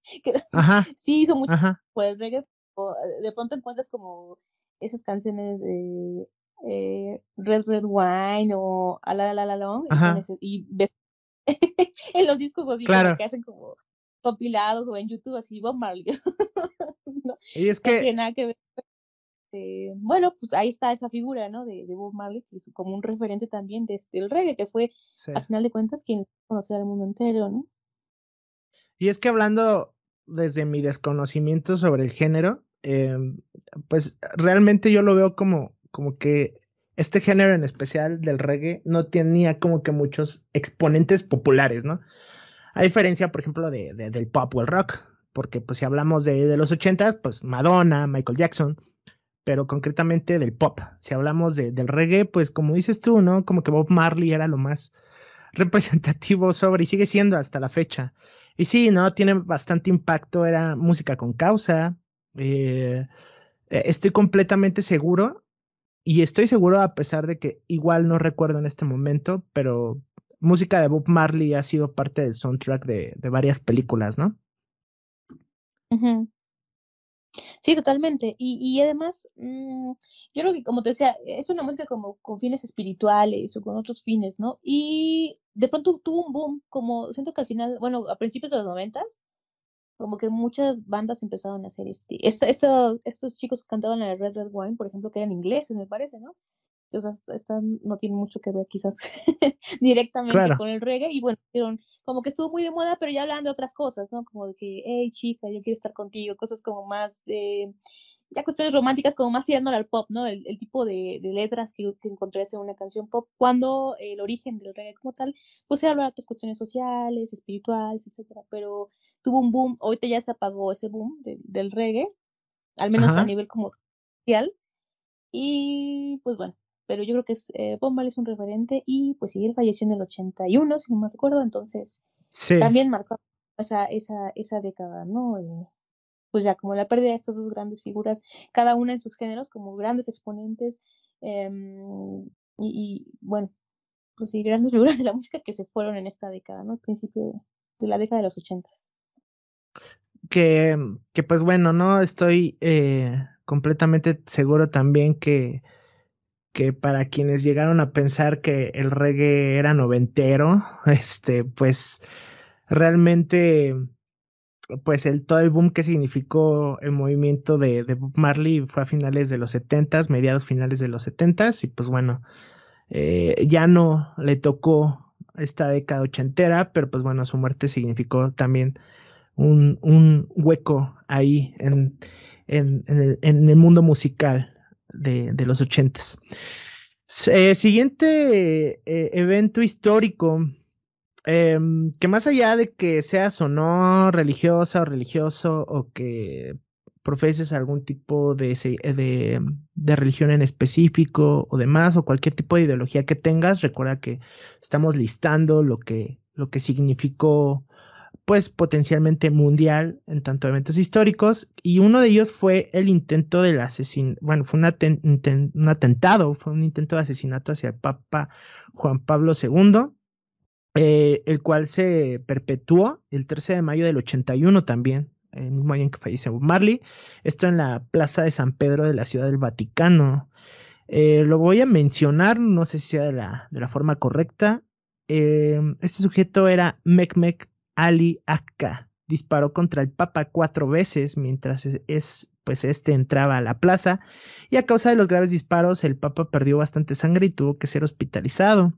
Ajá. Sí hizo mucho por el reggae. de pronto encuentras como esas canciones de eh, Red Red Wine o Ala La La Long y ves en los discos así que hacen como compilados o en YouTube así Bob Marley. Y es que... Eh, bueno, pues ahí está esa figura, ¿no? De, Bob Marley, que es como un referente también de, del reggae, que fue, al final de cuentas, quien conoció al mundo entero, ¿no? Y es que hablando desde mi desconocimiento sobre el género, em, pues realmente yo lo veo como, como que este género en especial del reggae no tenía como que muchos exponentes populares, ¿no? A diferencia, por ejemplo, de, del pop o el rock, porque pues si hablamos de, de los ochentas, pues Madonna, Michael Jackson, pero concretamente del pop. Si hablamos de, del reggae, pues como dices tú, ¿no? Como que Bob Marley era lo más representativo sobre y sigue siendo hasta la fecha. Y sí, ¿no? Tiene bastante impacto, era música con causa. Eh, e, estoy completamente seguro y estoy seguro a pesar de que igual no recuerdo en este momento, pero música de Bob Marley ha sido parte del soundtrack de, de varias películas, ¿no? Sí, totalmente. Y, y además, mm, yo creo que, como te decía, es una música como con fines espirituales o con otros fines, ¿no? Y de pronto tuvo un boom, como siento que al final, bueno, a principios de los noventas, como que muchas bandas empezaron a hacer este, estos chicos que cantaban la Red Red Wine, por ejemplo, que eran ingleses, me parece, ¿no? O sea, esta no tiene mucho que ver quizás directamente con el reggae y bueno, como que estuvo muy de moda, pero ya hablan de otras cosas, ¿no? Como de que, hey chica, yo quiero estar contigo, cosas como más, eh, ya cuestiones románticas como más tirándole al pop, ¿no? El, tipo de, letras que, que encontré en una canción pop, cuando el origen del reggae como tal, pues se habla de otras cuestiones sociales, espirituales, etcétera, pero tuvo un boom, ahorita ya se apagó ese boom del reggae, al menos a nivel como social, y pues bueno, pero yo creo que es, eh, Bob Marley es un referente y pues sí, él falleció en el 81, si no me recuerdo, entonces también marcó esa, esa, esa década, ¿no? Eh, pues ya como la pérdida de estas dos grandes figuras, cada una en sus géneros como grandes exponentes em, y, bueno, pues sí, grandes figuras de la música que se fueron en esta década, ¿no? Al principio de, la década de los ochentas. Que, que pues bueno, no estoy eh, completamente seguro también que que para quienes llegaron a pensar que el reggae era noventero, este, pues realmente, pues el todo el boom que significó el movimiento de, Bob Marley fue a finales de los setentas, mediados finales de los setentas, y pues bueno, eh, ya no le tocó esta década ochentera, pero pues bueno, su muerte significó también un, un hueco ahí en, en, en el mundo musical de, los ochentas. Eh, siguiente eh, evento histórico, em, que más allá de que seas o no religiosa o religioso o que profeses algún tipo de, de, de, religión en específico o demás, o cualquier tipo de ideología que tengas, recuerda que estamos listando lo que, lo que significó pues potencialmente mundial en tanto eventos históricos y uno de ellos fue el intento del asesinato, bueno, fue un, atentado, fue un intento de asesinato hacia el Papa Juan Pablo II, eh, el cual se perpetuó el 13 de mayo del 81 también, el mismo año en que falleció Marley. Esto en la Plaza de San Pedro de la Ciudad del Vaticano. Eh, lo voy a mencionar, no sé si sea de la, de la forma correcta. Eh, este sujeto era Mekmek Ali Akka. Disparó contra el Papa cuatro veces mientras es, pues este entraba a la plaza y a causa de los graves disparos el Papa perdió bastante sangre y tuvo que ser hospitalizado,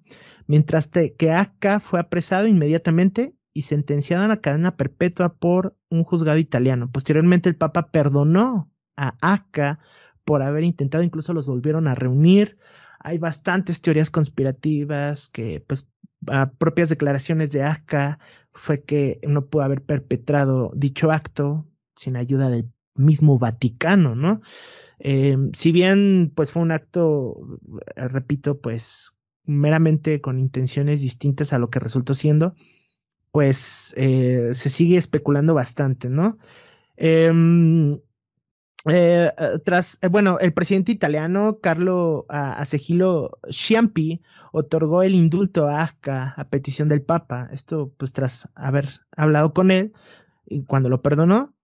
mientras que Akka fue apresado inmediatamente y sentenciado a una cadena perpetua por un juzgado italiano. Posteriormente el Papa perdonó a Akka por haber intentado, incluso los volvieron a reunir. Hay bastantes teorías conspirativas que, pues, a propias declaraciones de Akka fue que no pudo haber perpetrado dicho acto sin ayuda del mismo Vaticano, ¿no? Eh, si bien, pues, fue un acto, repito, pues, meramente con intenciones distintas a lo que resultó siendo, pues eh, se sigue especulando bastante, ¿no? Em, eh, eh, tras, bueno, el presidente italiano Carlo Asegilo Ciampi otorgó el indulto a Asca a petición del Papa. Esto, pues, tras haber hablado con él y cuando lo perdonó,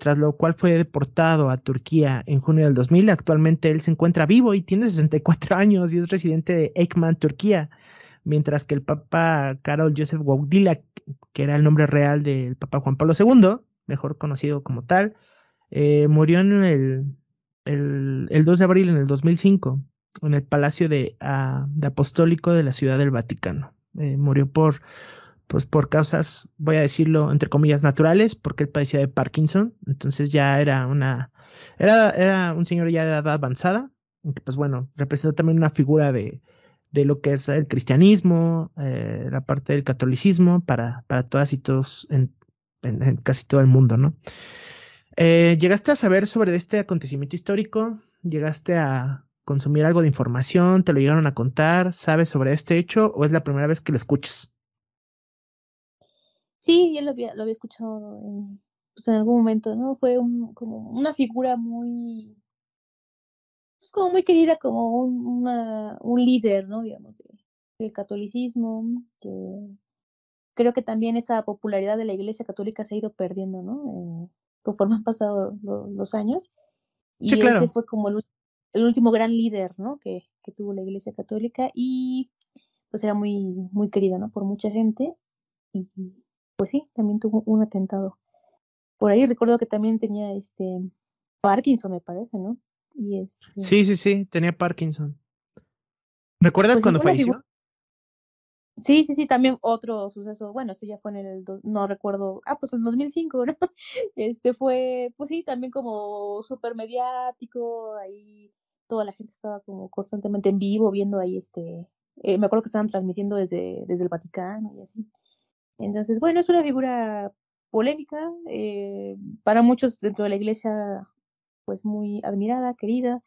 tras lo cual fue deportado a Turquía en junio del 2000. Actualmente él se encuentra vivo y tiene 64 años y es residente de Ekman, Turquía mientras que el Papa Karol Joseph Wojtyla, que era el nombre real del Papa Juan Pablo II, mejor conocido como tal, eh, murió en el, el, 2 de abril en el 2005 en el Palacio de, ah, de Apostólico de la Ciudad del Vaticano. Eh, murió por, pues por causas, voy a decirlo, entre comillas, naturales, porque él padecía de Parkinson, entonces ya era una, era, era un señor ya de edad avanzada, que pues bueno, representó también una figura de, de lo que es el cristianismo, eh, la parte del catolicismo para, para todas y todos en, casi todo el mundo, ¿no? Eh, ¿Llegaste a saber sobre este acontecimiento histórico? ¿Llegaste a consumir algo de información? ¿Te lo llegaron a contar? ¿Sabes sobre este hecho o es la primera vez que lo escuchas? Sí, ya lo había, lo había escuchado en, pues en algún momento, ¿no? Fue un, como una figura muy pues como muy querida como un, un líder, ¿no? Digamos, del catolicismo, que creo que también esa popularidad de la Iglesia Católica se ha ido perdiendo, ¿no? Eh, conforme han pasado los años. Y ese fue como el, último gran líder, ¿no? Que, que, tuvo la Iglesia Católica y pues era muy, muy querida, ¿no? Por mucha gente. Y pues sí, también tuvo un atentado. Por ahí recuerdo que también tenía este Parkinson, me parece, ¿no? Este sí, sí, sí, tenía Parkinson. ¿Recuerdas pues cuando falleció? Sí, sí, sí, también otro suceso, bueno, eso ya fue en el, no recuerdo, ah, pues en 2005, ¿no? Este fue, pues sí, también como súper mediático, ahí toda la gente estaba como constantemente en vivo viendo ahí este, eh, me acuerdo que estaban transmitiendo desde, desde el Vaticano y así. Entonces, bueno, es una figura polémica, eh, para muchos dentro de la iglesia pues muy admirada, querida.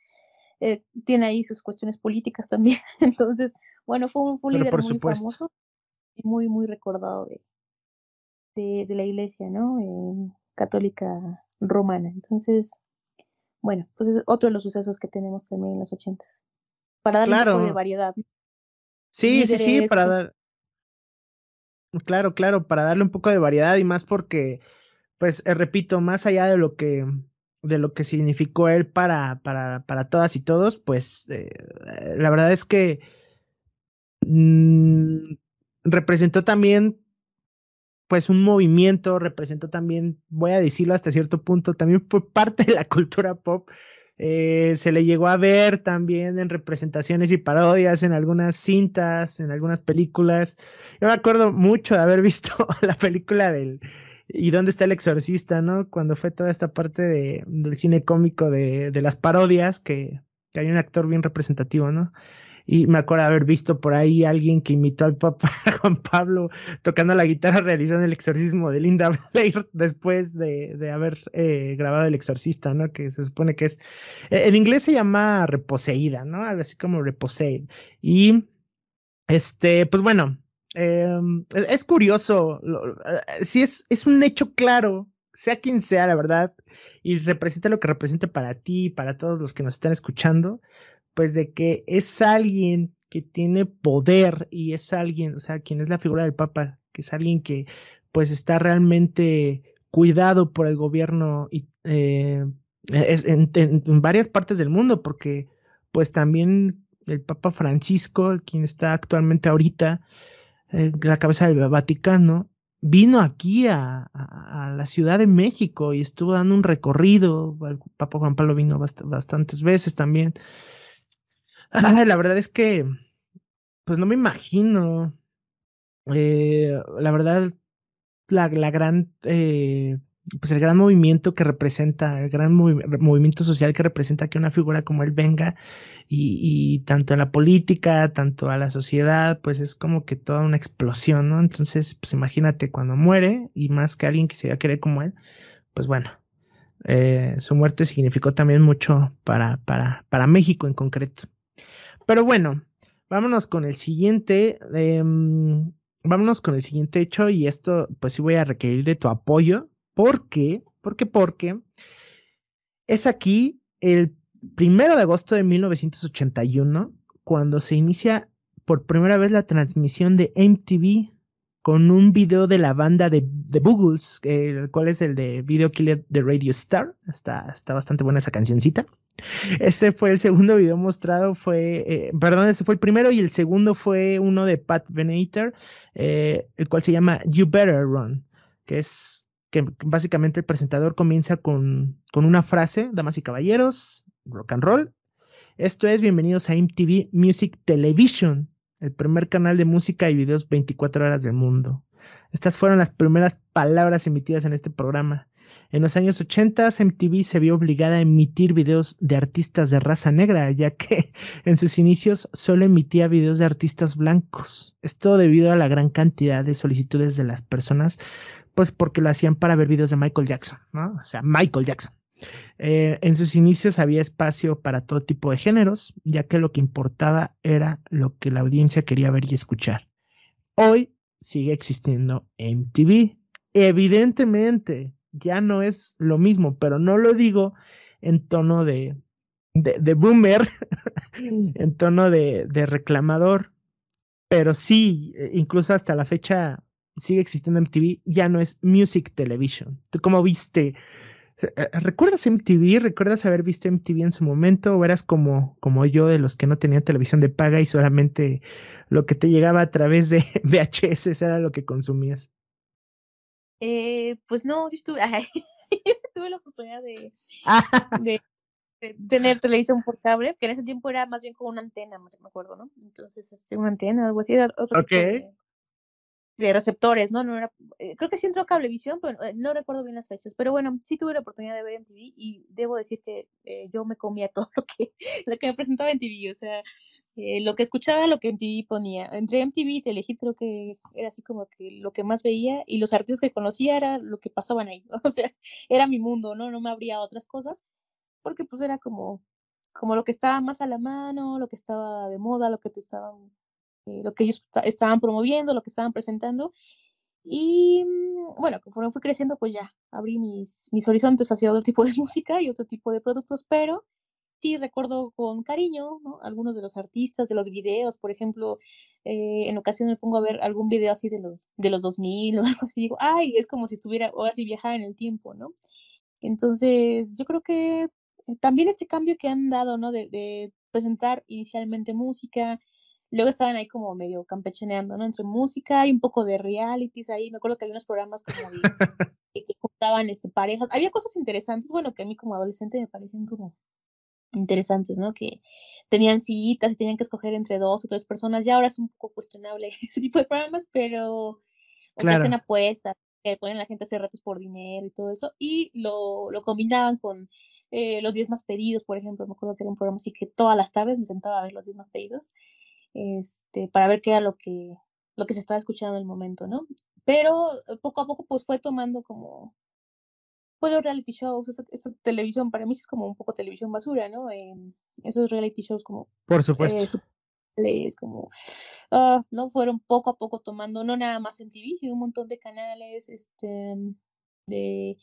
Eh, tiene ahí sus cuestiones políticas también. Entonces, bueno, fue un, líder muy famoso y muy, muy recordado de, de, la iglesia, ¿no? Eh, católica romana. Entonces, bueno, pues es otro de los sucesos que tenemos también en los ochentas. Para darle un poco de variedad. Sí, sí, sí, para dar. Claro, claro, para darle un poco de variedad y más porque, pues, eh, repito, más allá de lo que de lo que significó él para, para, para todas y todos, pues eh, la verdad es que mm, representó también pues un movimiento, representó también, voy a decirlo hasta cierto punto, también fue parte de la cultura pop. Eh, se le llegó a ver también en representaciones y parodias en algunas cintas, en algunas películas. Yo me acuerdo mucho de haber visto la película del, ¿Y dónde está el exorcista, no? Cuando fue toda esta parte de, del cine cómico de, de las parodias, que, que, hay un actor bien representativo, ¿no? Y me acuerdo haber visto por ahí alguien que imitó al Papa Juan Pablo tocando la guitarra realizando el exorcismo de Linda Blair después de, de haber eh, grabado El Exorcista, ¿no? Que se supone que es. Eh, en inglés se llama reposeída, ¿no? Algo así como reposeid. Y este, pues bueno, Em, es, curioso, eh, si es, es un hecho claro, sea quien sea, la verdad, y representa lo que representa para ti, para todos los que nos están escuchando, pues de que es alguien que tiene poder y es alguien, o sea, quien es la figura del Papa, que es alguien que pues está realmente cuidado por el gobierno y, eh, en, varias partes del mundo, porque pues también el Papa Francisco, quien está actualmente ahorita en eh, la cabeza del Vaticano, vino aquí a, la Ciudad de México y estuvo dando un recorrido. El Papa Juan Pablo vino bastantes veces también. La verdad es que, pues no me imagino. Eh, la verdad, la, la gran eh, pues el gran movimiento que representa, el gran movimiento social que representa que una figura como él venga y, tanto en la política, tanto a la sociedad, pues es como que toda una explosión, ¿no? Entonces, pues imagínate cuando muere y más que alguien que se va a querer como él, pues bueno, eh, su muerte significó también mucho para, para, para México en concreto. Pero bueno, vámonos con el siguiente. Em, vámonos con el siguiente hecho y esto pues sí voy a requerir de tu apoyo ¿Por qué? Porque, porque es aquí el primero de agosto de 1981 cuando se inicia por primera vez la transmisión de MTV con un video de la banda de, The Boogles, el cual es el de Video Killer de Radio Star. Está, está bastante buena esa cancioncita. Ese fue el segundo video mostrado, fue, eh, perdón, ese fue el primero y el segundo fue uno de Pat Benatar, eh, el cual se llama You Better Run, que es que básicamente el presentador comienza con, con una frase, damas y caballeros, rock and roll. Esto es bienvenidos a MTV Music Television, el primer canal de música y videos 24 horas del mundo. Estas fueron las primeras palabras emitidas en este programa. En los años 80, MTV se vio obligada a emitir videos de artistas de raza negra, ya que en sus inicios solo emitía videos de artistas blancos. Esto debido a la gran cantidad de solicitudes de las personas pues porque lo hacían para ver videos de Michael Jackson, ¿no? O sea, Michael Jackson. Eh, en sus inicios había espacio para todo tipo de géneros, ya que lo que importaba era lo que la audiencia quería ver y escuchar. Hoy sigue existiendo MTV. Evidentemente, ya no es lo mismo, pero no lo digo en tono de, de, boomer, en tono de, de reclamador, pero sí, incluso hasta la fecha sigue existiendo MTV, ya no es Music Television. ¿Tú cómo viste? Eh, eh, ¿Recuerdas MTV? ¿Recuerdas haber visto MTV en su momento? ¿O eras como, como yo de los que no tenían televisión de paga y solamente lo que te llegaba a través de VHS era lo que consumías? Eh, pues no, yo estuve, tuve la oportunidad de, de, tener televisión por cable, que en ese tiempo era más bien como una antena, me acuerdo, ¿no? Entonces, este, una antena, algo así, otro okay de receptores, ¿no? no era, eh, creo que sí entró a Cablevisión, pero eh, no recuerdo bien las fechas. Pero bueno, sí tuve la oportunidad de ver en TV y debo decir que eh, yo me comía todo lo que, lo que me presentaba en TV, o sea, lo que escuchaba, lo que MTV ponía. Entre MTV y Telehit creo que era así como que lo que más veía y los artistas que conocía era lo que pasaban ahí, o sea, era mi mundo, ¿no? No me abría otras cosas porque pues era como, como lo que estaba más a la mano, lo que estaba de moda, lo que te estaban lo que ellos estaban promoviendo, lo que estaban presentando. Y mm, bueno, conforme fui creciendo, pues ya abrí mis, mis horizontes hacia otro tipo de música y otro tipo de productos, pero sí recuerdo con cariño ¿no? algunos de los artistas, de los videos, por ejemplo, eh, en ocasiones me pongo a ver algún video así de los, de los 2000 o algo así, digo, ay, es como si estuviera, o así viajara en el tiempo, ¿no? Entonces, yo creo que eh, también este cambio que han dado, ¿no? De presentar inicialmente música, Luego estaban ahí como medio campechaneando, ¿no? Entre música y un poco de realities ahí. Me acuerdo que había unos programas como de, que juntaban este, parejas. Había cosas interesantes, bueno, que a mí como adolescente me parecen como interesantes, ¿no? Que tenían citas y tenían que escoger entre dos o tres personas. Ya ahora es un poco cuestionable ese tipo de programas, pero claro. que hacen apuestas, que ponen a la gente a hacer retos por dinero y todo eso, y lo, lo combinaban con eh, los diez más pedidos, por ejemplo, me acuerdo que era un programa así que todas las tardes me sentaba a ver los diez más pedidos, este, para ver qué era lo que, lo que se estaba escuchando en el momento, ¿no? Pero eh, poco a poco pues fue tomando como, pues los reality shows, esa, televisión, para mí es como un poco televisión basura, ¿no? esos reality shows como... Por supuesto. es como, ah, ¿no? Fueron poco a poco tomando, no nada más en TV, sino un montón de canales, este, de,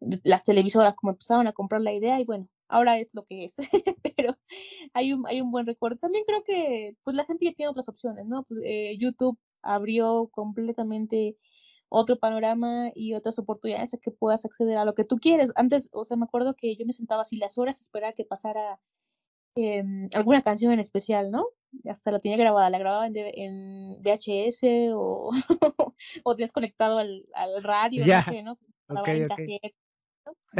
de, las televisoras como empezaron a comprar la idea y bueno, ahora es lo que es, hay un, hay un buen recuerdo. También creo que pues la gente ya tiene otras opciones, ¿no? Pues, eh, YouTube abrió completamente otro panorama y otras oportunidades a que puedas acceder a lo que tú quieres. Antes, o sea, me acuerdo que yo me sentaba así las horas a esperar a que pasara em, alguna canción en especial, ¿no? Hasta la tenía grabada, la grababa en, VHS o, o tenías conectado al, al radio, no sé, ¿no? Pues,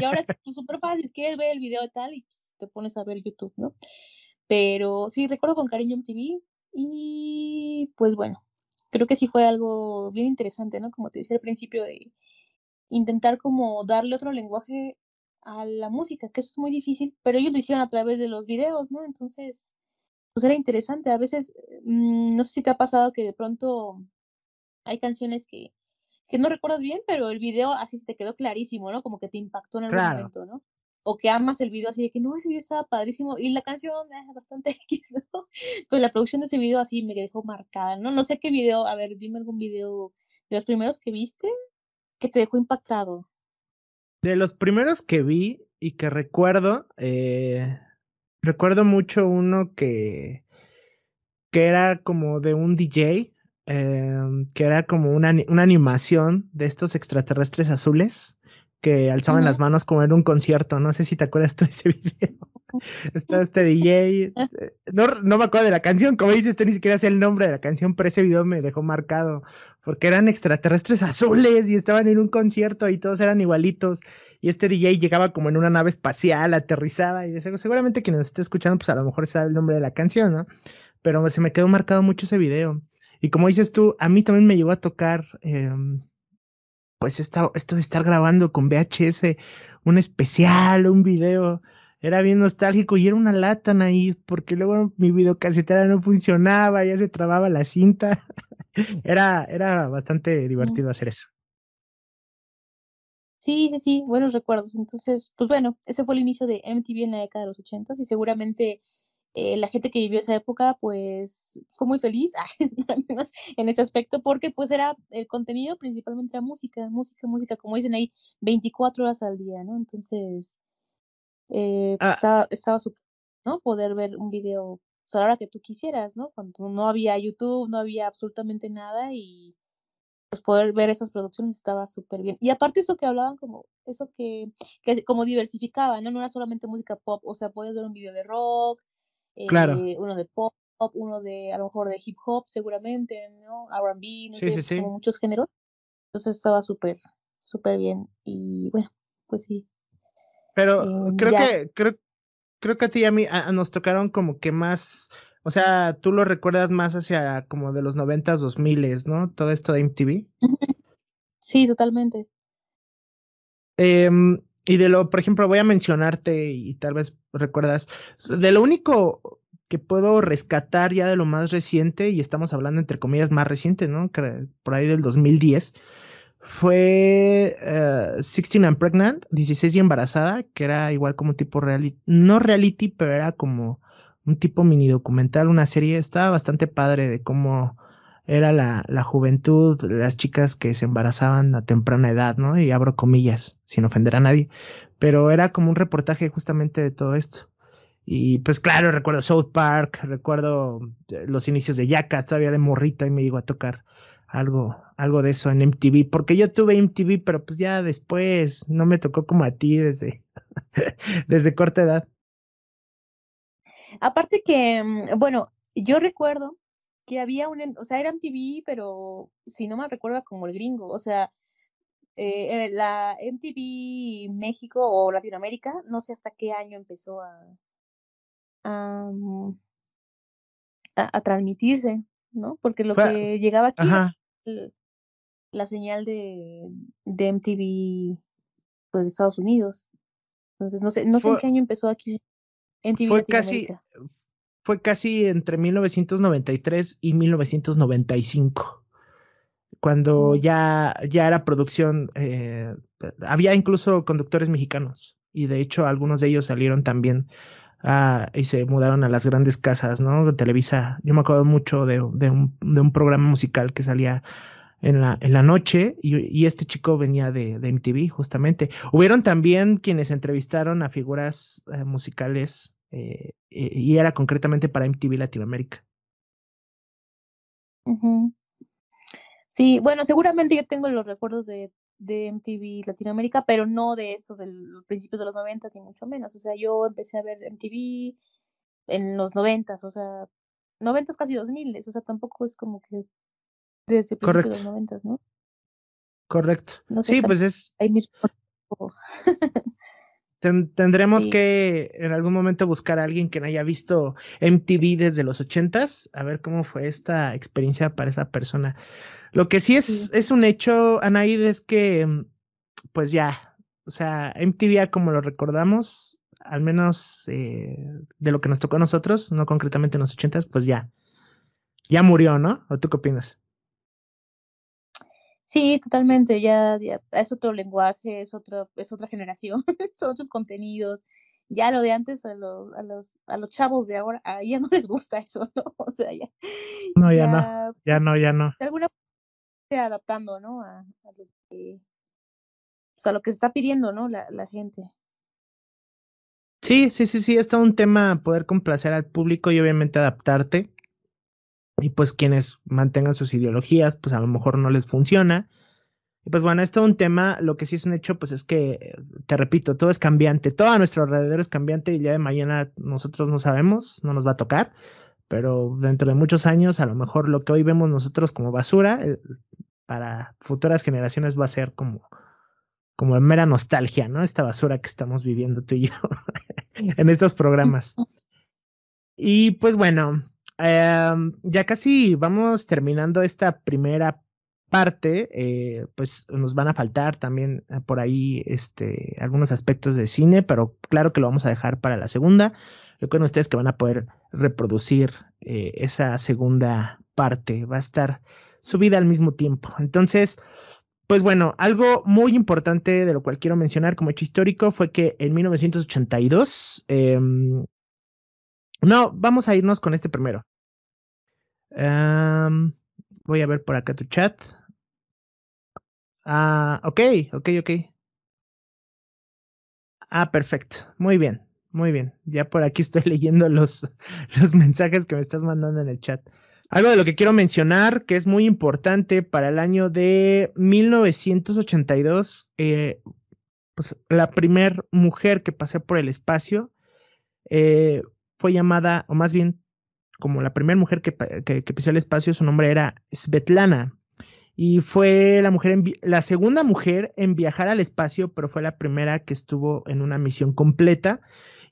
y ahora es súper fácil, quieres ver el video y tal, y pues, te pones a ver YouTube, ¿no? Pero sí, recuerdo con cariño MTV y pues bueno, creo que sí fue algo bien interesante, ¿no? Como te decía al principio, de intentar como darle otro lenguaje a la música, que eso es muy difícil, pero ellos lo hicieron a través de los videos, ¿no? Entonces, pues era interesante. A veces, mm, no sé si te ha pasado que de pronto hay canciones que que no recuerdas bien, pero el video así se te quedó clarísimo, ¿no? Como que te impactó en el momento, ¿no? O que amas el video así de que no, ese video estaba padrísimo y la canción es bastante X, ¿no? Pues la producción de ese video así me dejó marcada, ¿no? No sé qué video, a ver, dime algún video de los primeros que viste que te dejó impactado. De los primeros que vi y que recuerdo, eh, recuerdo mucho uno que, que era como de un DJ Em, que era como una, una, animación de estos extraterrestres azules que alzaban las manos como en un concierto. No sé si te acuerdas tú de ese video. Está este DJ. Ah. Eh, no, no me acuerdo de la canción, como dices, tú ni siquiera sé el nombre de la canción, pero ese video me dejó marcado porque eran extraterrestres azules y estaban en un concierto y todos eran igualitos. Y este DJ llegaba como en una nave espacial, aterrizada y seguramente quien nos esté escuchando, pues a lo mejor sabe el nombre de la canción, ¿no? Pero se me quedó marcado mucho ese video. Y como dices tú, a mí también me llegó a tocar, em, pues esto de estar grabando con VHS un especial, un video. Era bien nostálgico y era una lata ahí, porque luego mi videocasetera no funcionaba, ya se trababa la cinta. era, era bastante divertido hacer eso. Sí, sí, sí, buenos recuerdos. Entonces, pues bueno, ese fue el inicio de MTV en la década de los ochentas y seguramente eh, la gente que vivió esa época pues fue muy feliz, al menos en ese aspecto, porque pues era el contenido principalmente la música, música, música, como dicen ahí, 24 horas al día, ¿no? Entonces, eh, pues, ah. estaba, súper, ¿no? Poder ver un video pues, a la hora que tú quisieras, ¿no? Cuando no había YouTube, no había absolutamente nada y pues poder ver esas producciones estaba súper bien. Y aparte eso que hablaban como, eso que, que como diversificaba, ¿no? No era solamente música pop, o sea, puedes ver un video de rock, claro. Eh, uno de pop, uno de a lo mejor de hip hop seguramente, ¿no? R&B, no sé, como muchos géneros. Entonces estaba súper, súper bien y bueno, pues sí. Pero em, creo que creo, creo que a ti y a mí nos tocaron como que más, o sea, tú lo recuerdas más hacia como de los noventas, dos miles, ¿no? Todo esto de MTV. Sí, totalmente. Eh, y de lo, por ejemplo, voy a mencionarte y tal vez recuerdas, de lo único que puedo rescatar ya de lo más reciente, y estamos hablando entre comillas más reciente, ¿no? Por ahí del 2010, fue uh, eh, 16 and Pregnant, 16 y embarazada, que era igual como tipo reality, no reality, pero era como un tipo mini documental, una serie, estaba bastante padre de cómo era la, la juventud, las chicas que se embarazaban a temprana edad, ¿no? Y abro comillas, sin ofender a nadie, pero era como un reportaje justamente de todo esto. Y pues claro, recuerdo South Park, recuerdo eh, los inicios de Yaka, todavía de morrita y me llegó a tocar algo, algo de eso en MTV, porque yo tuve MTV, pero pues ya después no me tocó como a ti desde, desde corta edad. Aparte que, mm, bueno, yo recuerdo que había un, o sea, era MTV, pero si no me recuerda como el gringo, o sea, eh, eh, la MTV México o Latinoamérica, no sé hasta qué año empezó a, a, mm, a, transmitirse, ¿no? Porque lo que llegaba aquí, la señal de, de MTV, pues de Estados Unidos. Entonces, no sé, no sé en qué año empezó aquí MTV fue casi, fue casi entre 1993 y 1995 cuando ya, ya era producción, eh, había incluso conductores mexicanos y de hecho algunos de ellos salieron también y se mudaron a las grandes casas, ¿no? Televisa, yo me acuerdo mucho de, de, un, de un, programa musical que salía en la, en la noche y, y este chico venía de, de, MTV justamente. Hubieron también quienes entrevistaron a figuras eh, musicales eh, y era concretamente para MTV Latinoamérica. Sí, bueno, seguramente yo tengo los recuerdos de, de MTV Latinoamérica, pero no de estos de los principios de los 90 ni mucho menos. O sea, yo empecé a ver MTV en los 90, o sea, 90 casi 2000, o sea, tampoco es como que desde principios de los 90, ¿no? Correcto. sí, pues es... tendremos que en algún momento buscar a alguien que no haya visto MTV desde los ochentas, a ver cómo fue esta experiencia para esa persona. Lo que sí es, es un hecho, Anaid, es que, mm, pues ya, o sea, MTV como lo recordamos, al menos eh, de lo que nos tocó a nosotros, no concretamente en los ochentas, pues ya, ya murió, ¿no? ¿O tú qué opinas? Sí, totalmente, ya, ya es otro lenguaje, es otra, es otra generación, son otros contenidos. Ya lo de antes a los, a los, a los chavos de ahora, a ya no les gusta eso, ¿no? O sea, ya. No, ya, no, ya pues, no, ya no. De alguna forma adaptando, ¿no? A, a lo que, pues, a lo que se está pidiendo, ¿no? La, la gente. Sí, sí, sí, sí, es todo un tema poder complacer al público y obviamente adaptarte y pues quienes mantengan sus ideologías, pues a lo mejor no les funciona. Y pues bueno, es todo un tema, lo que sí es un hecho, pues es que, te repito, todo es cambiante, todo a nuestro alrededor es cambiante y día de mañana nosotros no sabemos, no nos va a tocar, pero dentro de muchos años a lo mejor lo que hoy vemos nosotros como basura, eh, para futuras generaciones va a ser como, como mera nostalgia, ¿no? Esta basura que estamos viviendo tú y yo en estos programas. Y pues bueno, Em, ya casi vamos terminando esta primera parte, eh, pues nos van a faltar también eh, por ahí este, algunos aspectos de cine, pero claro que lo vamos a dejar para la segunda. Recuerden ustedes que van a poder reproducir eh, esa segunda parte, va a estar subida al mismo tiempo. Entonces, pues bueno, algo muy importante de lo cual quiero mencionar como hecho histórico fue que en 1982 no, vamos a irnos con este primero. voy a ver por acá tu chat. Ah, ok, ok, ok. Ah, perfecto. Muy bien, muy bien. Ya por aquí estoy leyendo los, los mensajes que me estás mandando en el chat. Algo de lo que quiero mencionar que es muy importante para el año de 1982, eh, pues la primer mujer que pasé por el espacio eh, fue llamada, o más bien, como la primera mujer que, pisó el espacio, su nombre era Svetlana. Y fue la mujer, la segunda mujer en viajar al espacio, pero fue la primera que estuvo en una misión completa.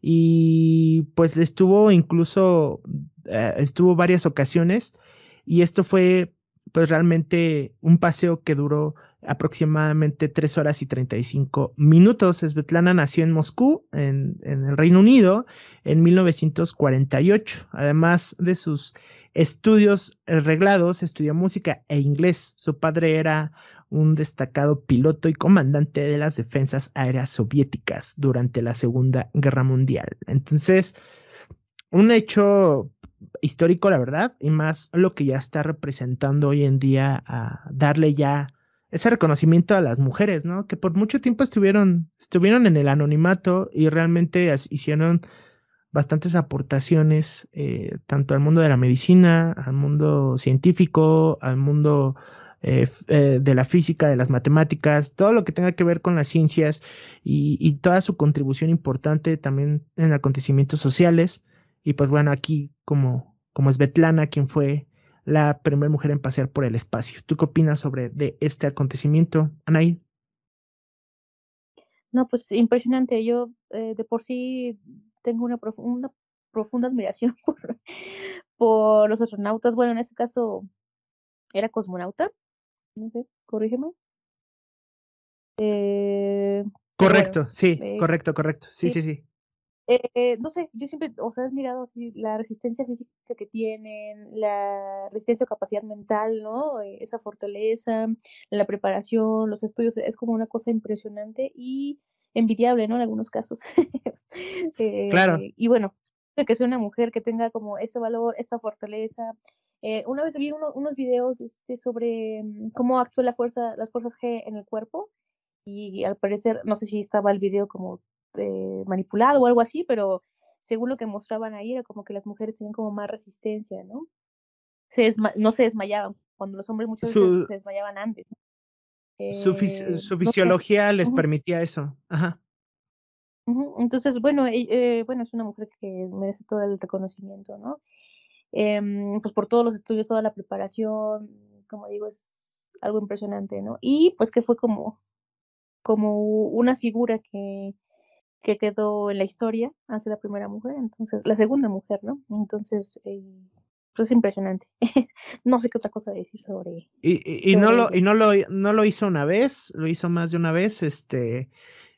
Y pues estuvo incluso, eh, estuvo varias ocasiones. Y esto fue pues realmente un paseo que duró aproximadamente 3 horas y 35 minutos. Svetlana nació en Moscú, en, el Reino Unido, en 1948. Además de sus estudios reglados, estudió música e inglés. Su padre era un destacado piloto y comandante de las defensas aéreas soviéticas durante la Segunda Guerra Mundial. Entonces, un hecho histórico, la verdad, y más lo que ya está representando hoy en día a darle ya ese reconocimiento a las mujeres, ¿no? Que por mucho tiempo estuvieron, estuvieron en el anonimato y realmente hicieron bastantes aportaciones eh, tanto al mundo de la medicina, al mundo científico, al mundo eh, eh, de la física, de las matemáticas, todo lo que tenga que ver con las ciencias y, y toda su contribución importante también en acontecimientos sociales. Y pues bueno, aquí como, como Svetlana, quien fue la primera mujer en pasear por el espacio. ¿Tú qué opinas sobre de este acontecimiento, Anaí? No, pues impresionante. Yo eh, de por sí tengo una, una profunda admiración por, por, los astronautas. Bueno, en este caso era cosmonauta. No sé, corrígeme. Eh, correcto, sí, eh, correcto, correcto. Sí, sí, sí. Eh, no sé, yo siempre, o sea, he mirado así la resistencia física que tienen, la resistencia o capacidad mental, ¿no? Eh, esa fortaleza, la preparación, los estudios, es como una cosa impresionante y envidiable, ¿no? En algunos casos. claro. Eh, y bueno, que sea una mujer que tenga como ese valor, esta fortaleza. una vez vi unos videos este, sobre mm, cómo actúa la fuerza, las fuerzas G en el cuerpo y al parecer, no sé si estaba el video como eh, manipulado o algo así, pero según lo que mostraban ahí era como que las mujeres tenían como más resistencia, ¿no? Se no se desmayaban cuando los hombres muchas veces se desmayaban antes. su, eh, fisiología les permitía eso. Ajá. Entonces, bueno, eh, bueno, es una mujer que merece todo el reconocimiento, ¿no? Em, pues por todos los estudios, toda la preparación, como digo, es algo impresionante, ¿no? Y pues que fue como, como una figura que, que quedó en la historia, hace la primera mujer, entonces, la segunda mujer, ¿no? Entonces, eh, pues es impresionante. no sé qué otra cosa decir sobre. Y, y, no lo, y no lo, no lo hizo una vez, lo hizo más de una vez, este,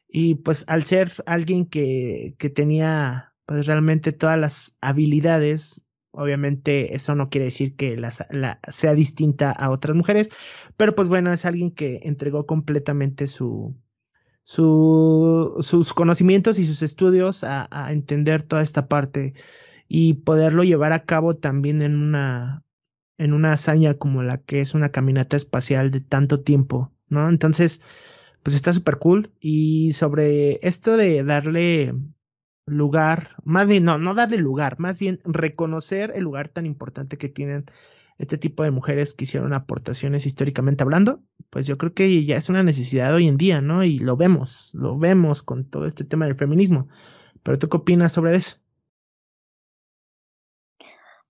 y pues al ser alguien que, que tenía pues realmente todas las habilidades, obviamente eso no quiere decir que la, sea distinta a otras mujeres, pero pues bueno, es alguien que entregó completamente su, su, sus conocimientos y sus estudios a, a, entender toda esta parte y poderlo llevar a cabo también en una, en una hazaña como la que es una caminata espacial de tanto tiempo, ¿no? Entonces, pues está súper cool. Y sobre esto de darle lugar, más bien, no, no darle lugar, más bien reconocer el lugar tan importante que tienen este tipo de mujeres que hicieron aportaciones históricamente hablando, pues yo creo que ya es una necesidad hoy en día, ¿no? Y lo vemos, lo vemos con todo este tema del feminismo. Pero tú qué opinas sobre eso?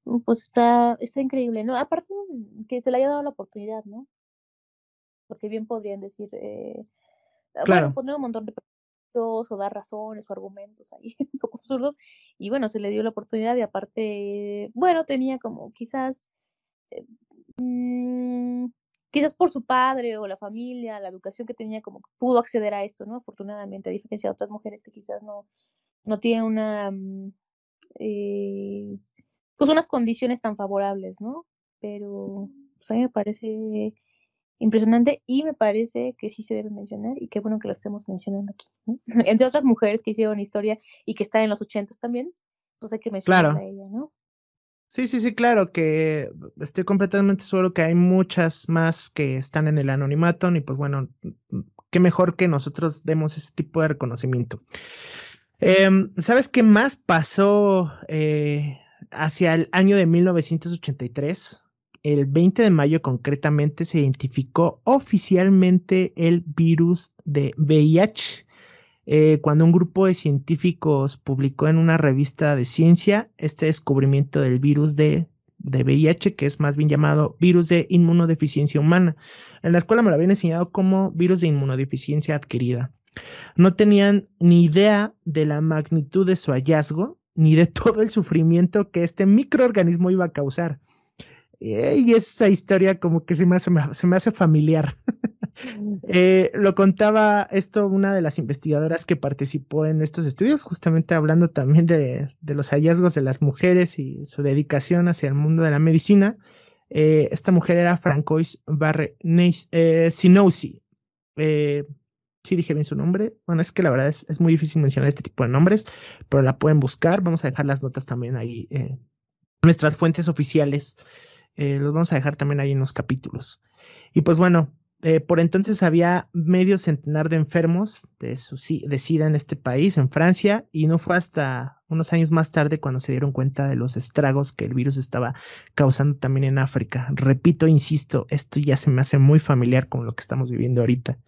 Mm, pues está, está increíble, ¿no? Aparte que se le haya dado la oportunidad, ¿no? Porque bien podrían decir, eh, Ah, claro. poner un montón de o dar razones o argumentos ahí un poco absurdos y bueno, se le dio la oportunidad y aparte, bueno, tenía como quizás, mm, quizás por su padre o la familia, la educación que tenía, como pudo acceder a esto, ¿no? Afortunadamente, a diferencia de otras mujeres que quizás no, no tienen una, mm, eh, pues unas condiciones tan favorables, ¿no? Pero pues a mí me parece impresionante y me parece que sí se debe mencionar y qué bueno que lo estemos mencionando aquí. Entre otras mujeres que hicieron historia y que están en los ochentas también, pues hay que mencionar a ella, ¿no? Sí, sí, sí, claro que estoy completamente seguro que hay muchas más que están en el anonimato y pues bueno, qué mejor que nosotros demos ese tipo de reconocimiento. Em, ¿Sabes qué más pasó eh, hacia el año de 1983? el 20 de mayo concretamente se identificó oficialmente el virus de VIH. Eh, cuando un grupo de científicos publicó en una revista de ciencia este descubrimiento del virus de, de VIH, que es más bien llamado virus de inmunodeficiencia humana. En la escuela me lo habían enseñado como virus de inmunodeficiencia adquirida. No tenían ni idea de la magnitud de su hallazgo, ni de todo el sufrimiento que este microorganismo iba a causar. Y esa historia como que se me hace, se me hace familiar. Eh, lo contaba esto una de las investigadoras que participó en estos estudios, justamente hablando también de, los hallazgos de las mujeres y su dedicación hacia el mundo de la medicina. Eh, esta mujer era Francois Barre eh, Sinousi. Eh, sí dije bien su nombre. Bueno, es que la verdad es, es, muy difícil mencionar este tipo de nombres, pero la pueden buscar. Vamos a dejar las notas también ahí, nuestras fuentes oficiales. Los vamos a dejar también ahí en los capítulos. Y pues bueno, eh, por entonces había medio centenar de enfermos de, de SIDA en este país, en Francia, y no fue hasta unos años más tarde cuando se dieron cuenta de los estragos que el virus estaba causando también en África. Repito, insisto, esto ya se me hace muy familiar con lo que estamos viviendo ahorita.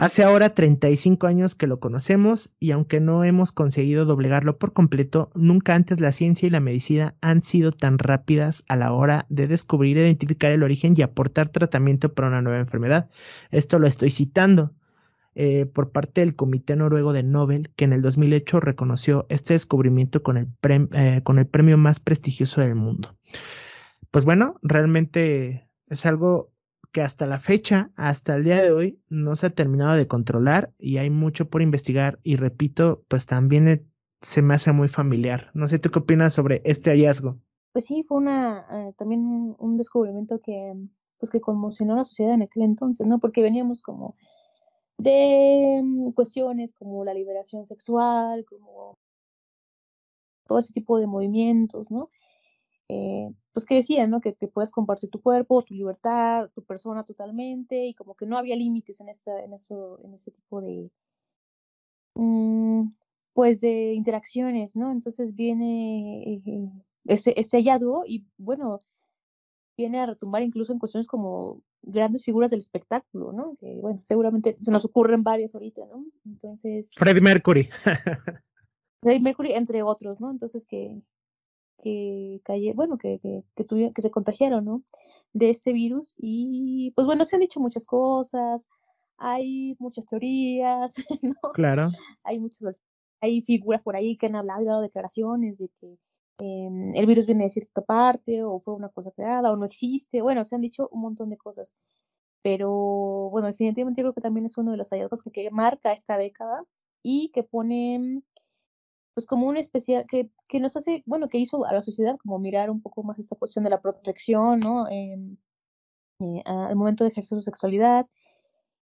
Hace ahora 35 años que lo conocemos y aunque no hemos conseguido doblegarlo por completo, nunca antes la ciencia y la medicina han sido tan rápidas a la hora de descubrir, identificar el origen y aportar tratamiento para una nueva enfermedad. Esto lo estoy citando. Eh, por parte del Comité Noruego de Nobel, que en el 2008 reconoció este descubrimiento con el, eh, con el premio más prestigioso del mundo. Pues bueno, realmente es algo que hasta la fecha, hasta el día de hoy, no se ha terminado de controlar y hay mucho por investigar y repito, pues también se me hace muy familiar. No sé tú qué opinas sobre este hallazgo. Pues sí, fue una eh, también un descubrimiento que pues que conmocionó a la sociedad en aquel entonces, ¿no? Porque veníamos como de mm, cuestiones como la liberación sexual, como todo ese tipo de movimientos, ¿no? Eh, pues que decían, ¿no? Que, puedes compartir tu cuerpo, tu libertad, tu persona totalmente, y como que no había límites en, esta, en, eso, en ese tipo de, mm, pues de interacciones, ¿no? Entonces viene eh, ese, ese hallazgo y bueno, viene a retumbar incluso en cuestiones como grandes figuras del espectáculo, ¿no? Que bueno, seguramente se nos ocurren varias ahorita, ¿no? Entonces. Freddie Mercury. Freddie Mercury, entre otros, ¿no? Entonces que, que calle, bueno, que, que, que, que se contagiaron, ¿no? De ese virus. Y pues bueno, se han dicho muchas cosas, hay muchas teorías, ¿no? Claro. Hay muchas, hay figuras por ahí que han hablado y dado declaraciones de que em, el virus viene de cierta parte, o fue una cosa creada, o no existe. Bueno, se han dicho un montón de cosas. Pero bueno, definitivamente creo que también es uno de los hallazgos que, que marca esta década y que pone pues como un especial que, que, nos hace, bueno, que hizo a la sociedad como mirar un poco más esta cuestión de la protección, ¿no? Em, eh, al momento de ejercer su sexualidad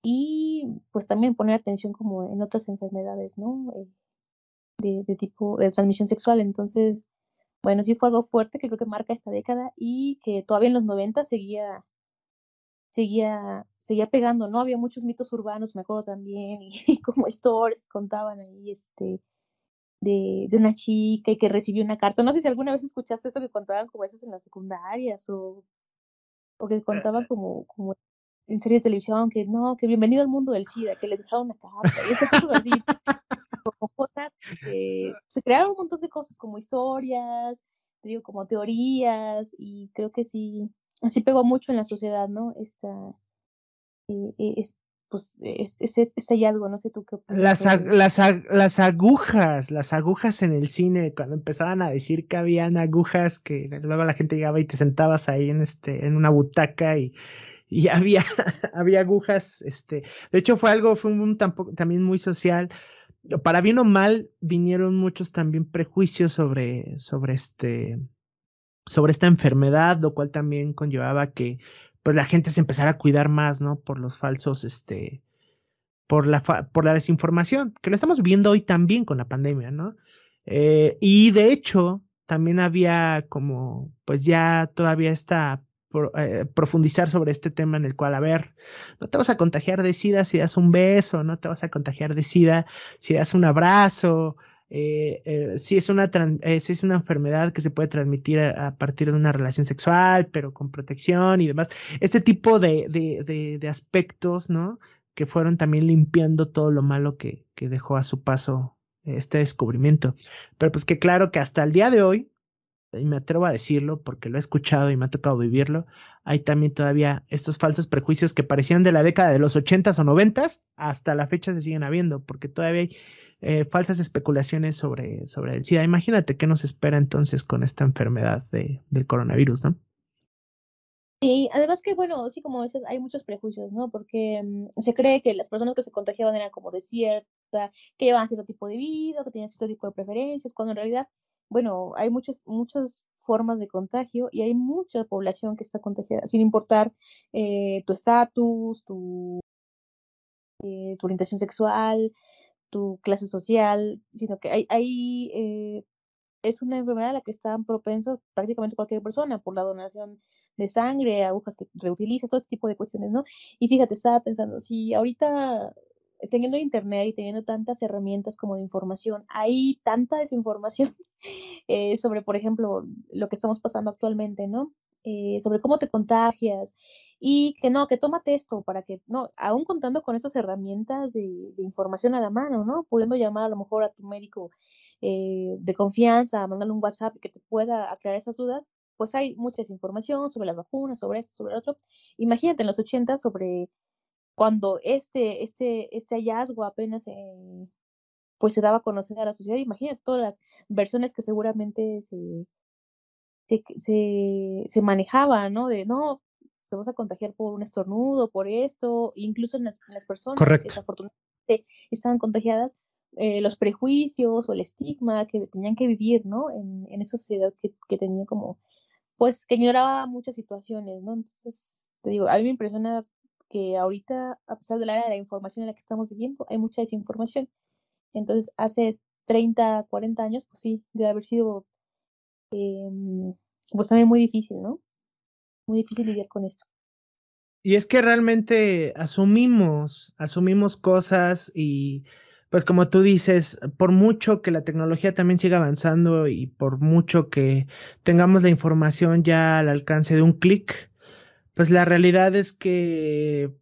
y pues también poner atención como en otras enfermedades, ¿no? Eh, de, de, tipo de transmisión sexual. Entonces, bueno, sí fue algo fuerte que creo que marca esta década y que todavía en los 90 seguía seguía seguía pegando, ¿no? Había muchos mitos urbanos, me acuerdo también, y, como stories contaban ahí, este, de, de, una chica y que recibió una carta. No sé si alguna vez escuchaste esto que contaban como veces en las secundarias o, o que contaban como, como en serie de televisión que no, que bienvenido al mundo del SIDA, que le dejaron una carta y esas cosas así. se crearon un montón de cosas como historias, te digo, como teorías y creo que sí, así pegó mucho en la sociedad, ¿no? Esta, eh, eh pues es, es, hallazgo, no sé tú qué Las, las, las agujas, las agujas en el cine, cuando empezaban a decir que habían agujas, que luego la gente llegaba y te sentabas ahí en este, en una butaca y, y había, había agujas, este, de hecho fue algo, fue un tampoco, también muy social. Para bien o mal, vinieron muchos también prejuicios sobre, sobre este, sobre esta enfermedad, lo cual también conllevaba que pues la gente se empezara a cuidar más, ¿no? Por los falsos, este, por la, por la desinformación, que lo estamos viendo hoy también con la pandemia, ¿no? Eh, y de hecho, también había como, pues ya todavía está eh, profundizar sobre este tema en el cual, a ver, no te vas a contagiar de SIDA si das un beso, no te vas a contagiar de SIDA si das un abrazo, eh, eh, si, es una eh, si es una enfermedad que se puede transmitir a, partir de una relación sexual, pero con protección y demás. Este tipo de, de, de, aspectos, ¿no? Que fueron también limpiando todo lo malo que, que dejó a su paso este descubrimiento. Pero pues que claro que hasta el día de hoy, y me atrevo a decirlo porque lo he escuchado y me ha tocado vivirlo, hay también todavía estos falsos prejuicios que parecían de la década de los ochentas o noventas, hasta la fecha se siguen habiendo, porque todavía hay eh, falsas especulaciones sobre, sobre el SIDA. Imagínate qué nos espera entonces con esta enfermedad de, del coronavirus, ¿no? Sí, además que, bueno, sí, como dices, hay muchos prejuicios, ¿no? Porque mm, se cree que las personas que se contagiaban eran como de cierta, que llevaban cierto tipo de vida, que tenían cierto tipo de preferencias, cuando en realidad, bueno, hay muchas, muchas formas de contagio y hay mucha población que está contagiada, sin importar eh, tu estatus, tu, eh, tu orientación sexual, tu clase social, sino que hay, hay eh, es una enfermedad a la que están propensos prácticamente cualquier persona por la donación de sangre, agujas que reutilizas, todo este tipo de cuestiones, ¿no? Y fíjate, estaba pensando, si ahorita teniendo internet y teniendo tantas herramientas como de información, hay tanta desinformación eh, sobre, por ejemplo, lo que estamos pasando actualmente, ¿no? Eh, sobre cómo te contagias y que no, que tómate esto para que, no, aún contando con esas herramientas de, información a la mano, ¿no? Pudiendo llamar a lo mejor a tu médico eh, de confianza, mandarle un WhatsApp que te pueda aclarar esas dudas, pues hay mucha desinformación sobre las vacunas, sobre esto, sobre lo otro. Imagínate en los 80 sobre cuando este, este, este hallazgo apenas eh, pues se daba a conocer a la sociedad, imagínate todas las versiones que seguramente se, se, se, manejaba, ¿no? De no, te vas a contagiar por un estornudo, por esto, incluso en las, personas que desafortunadamente estaban contagiadas, eh, los prejuicios o el estigma que tenían que vivir, ¿no? En, en esa sociedad que, que, tenía como, pues, que ignoraba muchas situaciones, ¿no? Entonces, te digo, a mí me impresiona ahorita, a pesar de la era de la información en la que estamos viviendo, hay mucha desinformación. Entonces, hace 30, 40 años, pues sí, debe haber sido Em, pues también muy difícil, ¿no? Muy difícil lidiar con esto. Y es que realmente asumimos, asumimos cosas y pues como tú dices, por mucho que la tecnología también siga avanzando y por mucho que tengamos la información ya al alcance de un clic, pues la realidad es que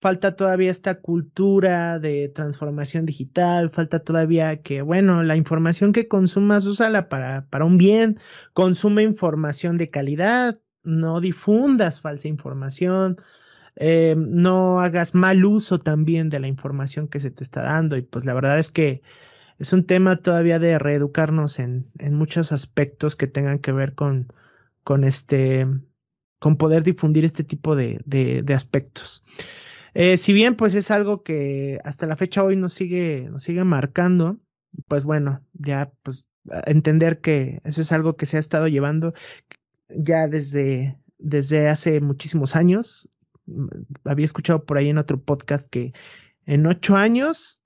falta todavía esta cultura de transformación digital, falta todavía que, bueno, la información que consumas, úsala para, para un bien, consume información de calidad, no difundas falsa información, eh, no hagas mal uso también de la información que se te está dando. Y pues la verdad es que es un tema todavía de reeducarnos en, en muchos aspectos que tengan que ver con, con este, con poder difundir este tipo de, de, aspectos. Eh, si bien pues es algo que hasta la fecha hoy nos sigue, nos sigue marcando, pues bueno, ya pues entender que eso es algo que se ha estado llevando ya desde, desde hace muchísimos años Mm, había escuchado por ahí en otro podcast que en ocho años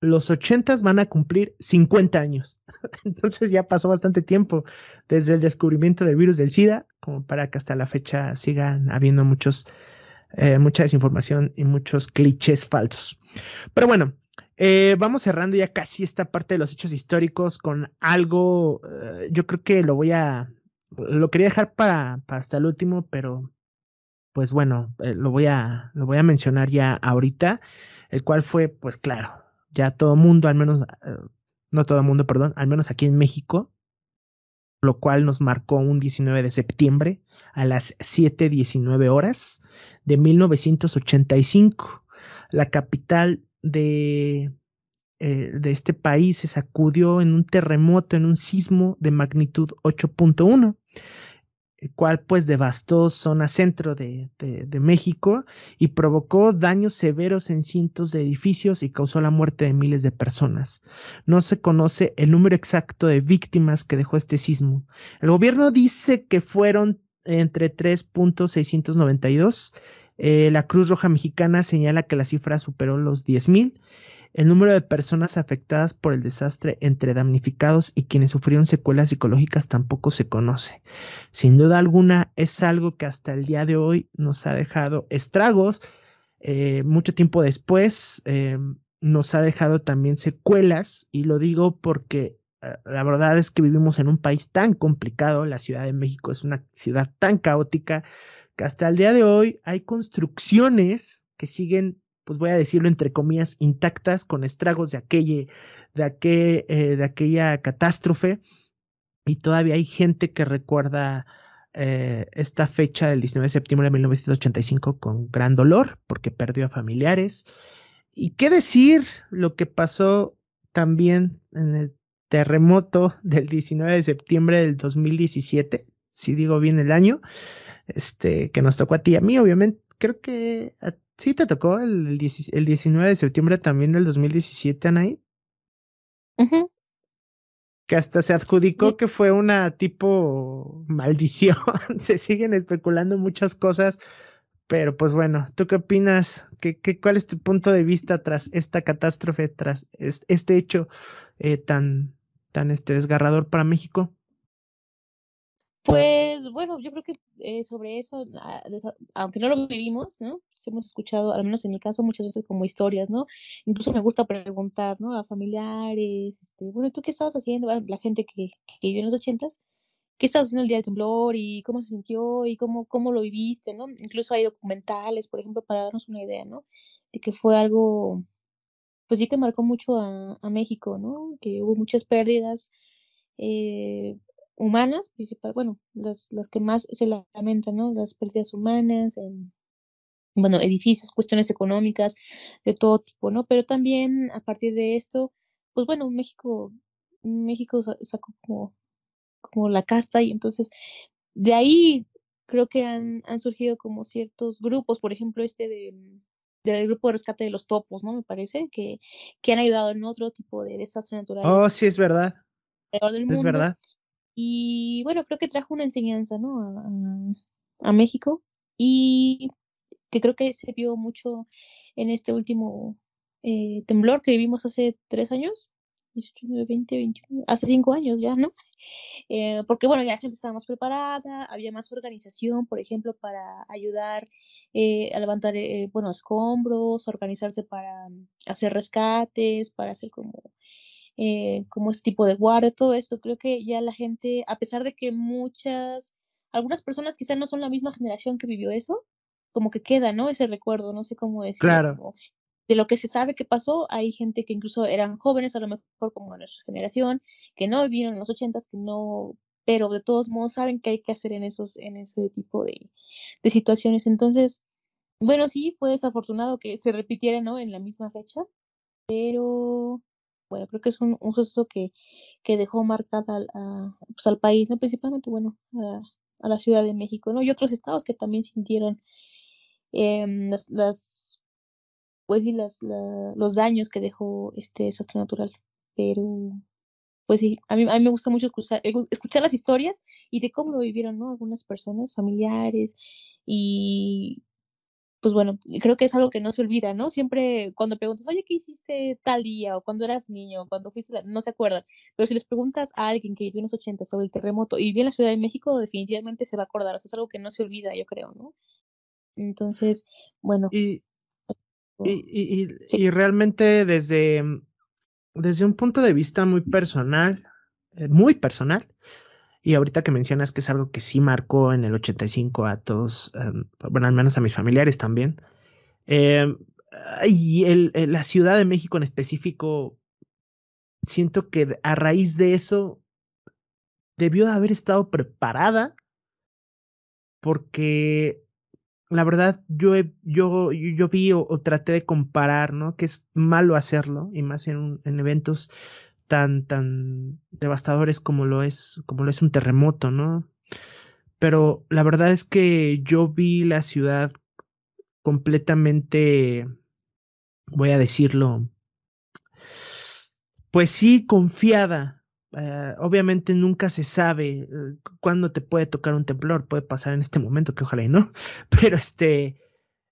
los ochentas van a cumplir 50 años. Entonces ya pasó bastante tiempo desde el descubrimiento del virus del SIDA, como para que hasta la fecha sigan habiendo muchos, eh, mucha desinformación y muchos clichés falsos. Pero bueno, eh, vamos cerrando ya casi esta parte de los hechos históricos con algo, eh, yo creo que lo voy a, lo quería dejar para, para hasta el último, pero pues bueno, eh, lo, voy a, lo voy a mencionar ya ahorita, el cual fue, pues claro, ya todo mundo, al menos, eh, no todo mundo, perdón, al menos aquí en México, lo cual nos marcó un 19 de septiembre a las 7:19 horas de 1985. La capital de, eh, de este país se sacudió en un terremoto, en un sismo de magnitud 8.1 el cual pues devastó zona centro de, de, México y provocó daños severos en cientos de edificios y causó la muerte de miles de personas. No se conoce el número exacto de víctimas que dejó este sismo. El gobierno dice que fueron entre 3.692. Eh, la Cruz Roja Mexicana señala que la cifra superó los 10.000 el número de personas afectadas por el desastre entre damnificados y quienes sufrieron secuelas psicológicas tampoco se conoce. Sin duda alguna es algo que hasta el día de hoy nos ha dejado estragos. Eh, mucho tiempo después eh, nos ha dejado también secuelas y lo digo porque eh, la verdad es que vivimos en un país tan complicado, la Ciudad de México es una ciudad tan caótica que hasta el día de hoy hay construcciones que siguen pues voy a decirlo entre comillas, intactas, con estragos de, aquella, de, eh, de aquella catástrofe. Y todavía hay gente que recuerda eh, esta fecha del 19 de septiembre de 1985 con gran dolor, porque perdió a familiares. Y qué decir lo que pasó también en el terremoto del 19 de septiembre del 2017, si digo bien el año, este, que nos tocó a ti y a mí, obviamente, creo que Sí, te tocó el, el, 19 de septiembre también del 2017, Anaí. Que hasta se adjudicó que fue una tipo maldición. se siguen especulando muchas cosas. Pero pues bueno, ¿tú qué opinas? ¿Qué, qué, cuál es tu punto de vista tras esta catástrofe, tras este hecho eh, tan, tan este, desgarrador para México? Pues bueno, yo creo que eh, sobre eso, ah, aunque no lo vivimos, ¿no? hemos escuchado, al menos en mi caso, muchas veces como historias, ¿no? Incluso me gusta preguntar, ¿no? A familiares, este, bueno, ¿tú qué estabas haciendo? La gente que, que vivió en los ochentas, ¿qué estabas haciendo el día del temblor? ¿Y cómo se sintió? ¿Y cómo, cómo lo viviste? ¿no? Incluso hay documentales, por ejemplo, para darnos una idea, ¿no? De que fue algo, pues sí que marcó mucho a, a México, ¿no? Que hubo muchas pérdidas. Eh, humanas, principal, bueno, las, las que más se lamentan, ¿no? Las pérdidas humanas, en, bueno, edificios, cuestiones económicas, de todo tipo, ¿no? Pero también a partir de esto, pues bueno, México, México sacó como, como la casta y entonces de ahí creo que han, han surgido como ciertos grupos, por ejemplo, este de, del grupo de rescate de los topos, ¿no? Me parece, que, que han ayudado en otro tipo de desastres naturales. Oh, sí, es verdad. Es verdad. Y bueno, creo que trajo una enseñanza, ¿no? A, México y que creo que se vio mucho en este último eh, temblor que vivimos hace tres años, 18, 20, 21, hace cinco años ya, ¿no? Eh, porque bueno, ya la gente estaba más preparada, había más organización, por ejemplo, para ayudar eh, a levantar, bueno, escombros, organizarse para hacer rescates, para hacer como, como este tipo de guardia, todo esto. Creo que ya la gente, a pesar de que muchas, algunas personas quizás no son la misma generación que vivió eso, como que queda, ¿no? Ese recuerdo, no sé cómo decirlo. Claro de lo que se sabe que pasó, hay gente que incluso eran jóvenes, a lo mejor como nuestra generación, que no vivieron en los ochentas, que no, pero de todos modos saben qué hay que hacer en esos, en ese tipo de, de situaciones. Entonces, bueno, sí, fue desafortunado que se repitiera, ¿no? En la misma fecha, pero bueno, creo que es un, un suceso que, que dejó marcada al, pues, al país, ¿no? Principalmente, bueno, a, a, la Ciudad de México, ¿no? Y otros estados que también sintieron eh, las, las pues sí, las, los daños que dejó este desastre natural. Pero, pues sí, a mí, a mí me gusta mucho escuchar, escuchar las historias y de cómo lo vivieron, ¿no? Algunas personas, familiares y pues bueno, creo que es algo que no se olvida, ¿no? Siempre cuando preguntas, oye, ¿qué hiciste tal día? O cuando eras niño, cuando fuiste, no se acuerdan. Pero si les preguntas a alguien que vivió en los 80 sobre el terremoto y vivió en la Ciudad de México, definitivamente se va a acordar. O sea, es algo que no se olvida, yo creo, ¿no? Entonces, bueno. Y, y, y, realmente desde, desde un punto de vista muy personal, eh, muy personal, y ahorita que mencionas que es algo que sí marcó en el 85 a todos, em, bueno, al menos a mis familiares también, em, y el, la Ciudad de México en específico, siento que a raíz de eso debió de haber estado preparada porque la verdad, yo, yo, yo vi o, traté de comparar, ¿no? Que es malo hacerlo, y más en eventos tan, tan devastadores como lo es, como lo es un terremoto, ¿no? Pero la verdad es que yo vi la ciudad completamente, voy a decirlo, pues sí, confiada eh, obviamente nunca se sabe eh, cuándo te puede tocar un temblor, puede pasar en este momento, que ojalá y no, pero este,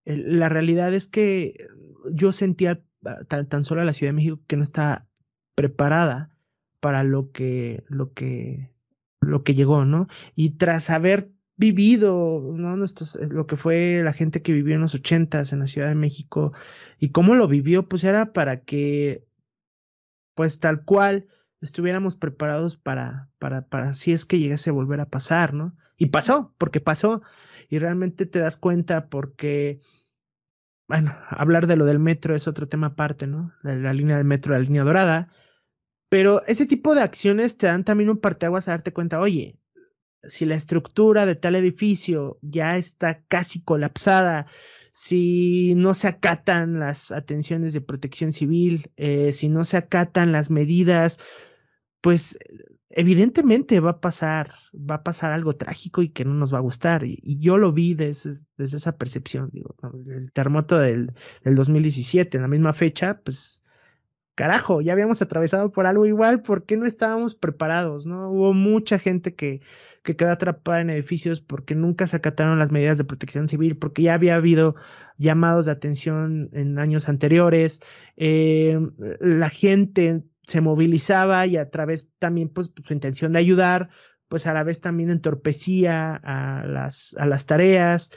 la realidad es que yo sentía ah, tan, tan solo a la Ciudad de México que no está preparada para lo que, lo que, lo que llegó, ¿no? Y tras haber vivido, ¿no? Eh, lo que fue la gente que vivió en los ochentas en la Ciudad de México y cómo lo vivió, pues era para que, pues tal cual, estuviéramos preparados para, para, para si es que llegase a volver a pasar, ¿no? Y pasó, porque pasó, y realmente te das cuenta porque, bueno, hablar de lo del metro es otro tema aparte, ¿no? La, la línea del metro, la línea dorada, pero ese tipo de acciones te dan también un parteaguas a darte cuenta, oye, si la estructura de tal edificio ya está casi colapsada, si no se acatan las atenciones de protección civil, eh, si no se acatan las medidas pues evidentemente va a pasar, va a pasar algo trágico y que no nos va a gustar. Y, yo lo vi desde, esa percepción, digo, el terremoto del, del 2017, en la misma fecha, pues carajo, ya habíamos atravesado por algo igual, ¿por qué no estábamos preparados? ¿no? Hubo mucha gente que, que quedó atrapada en edificios porque nunca se acataron las medidas de protección civil, porque ya había habido llamados de atención en años anteriores, eh, la gente se movilizaba y a través también pues su intención de ayudar, pues a la vez también entorpecía a las, a las tareas.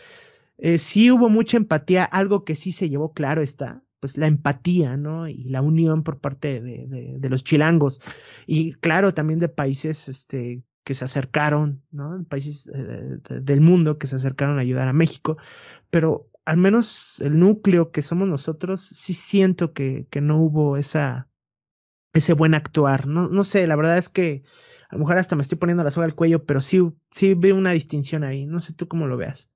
Eh, sí hubo mucha empatía, algo que sí se llevó claro está, pues la empatía, ¿no? Y la unión por parte de, de, los chilangos. Y claro, también de países este, que se acercaron, ¿no? Países eh, del mundo que se acercaron a ayudar a México. Pero al menos el núcleo que somos nosotros, sí siento que, que no hubo esa, ese buen actuar. No, no sé, la verdad es que a lo mejor hasta me estoy poniendo la soga al cuello, pero sí, sí veo una distinción ahí. No sé tú cómo lo veas.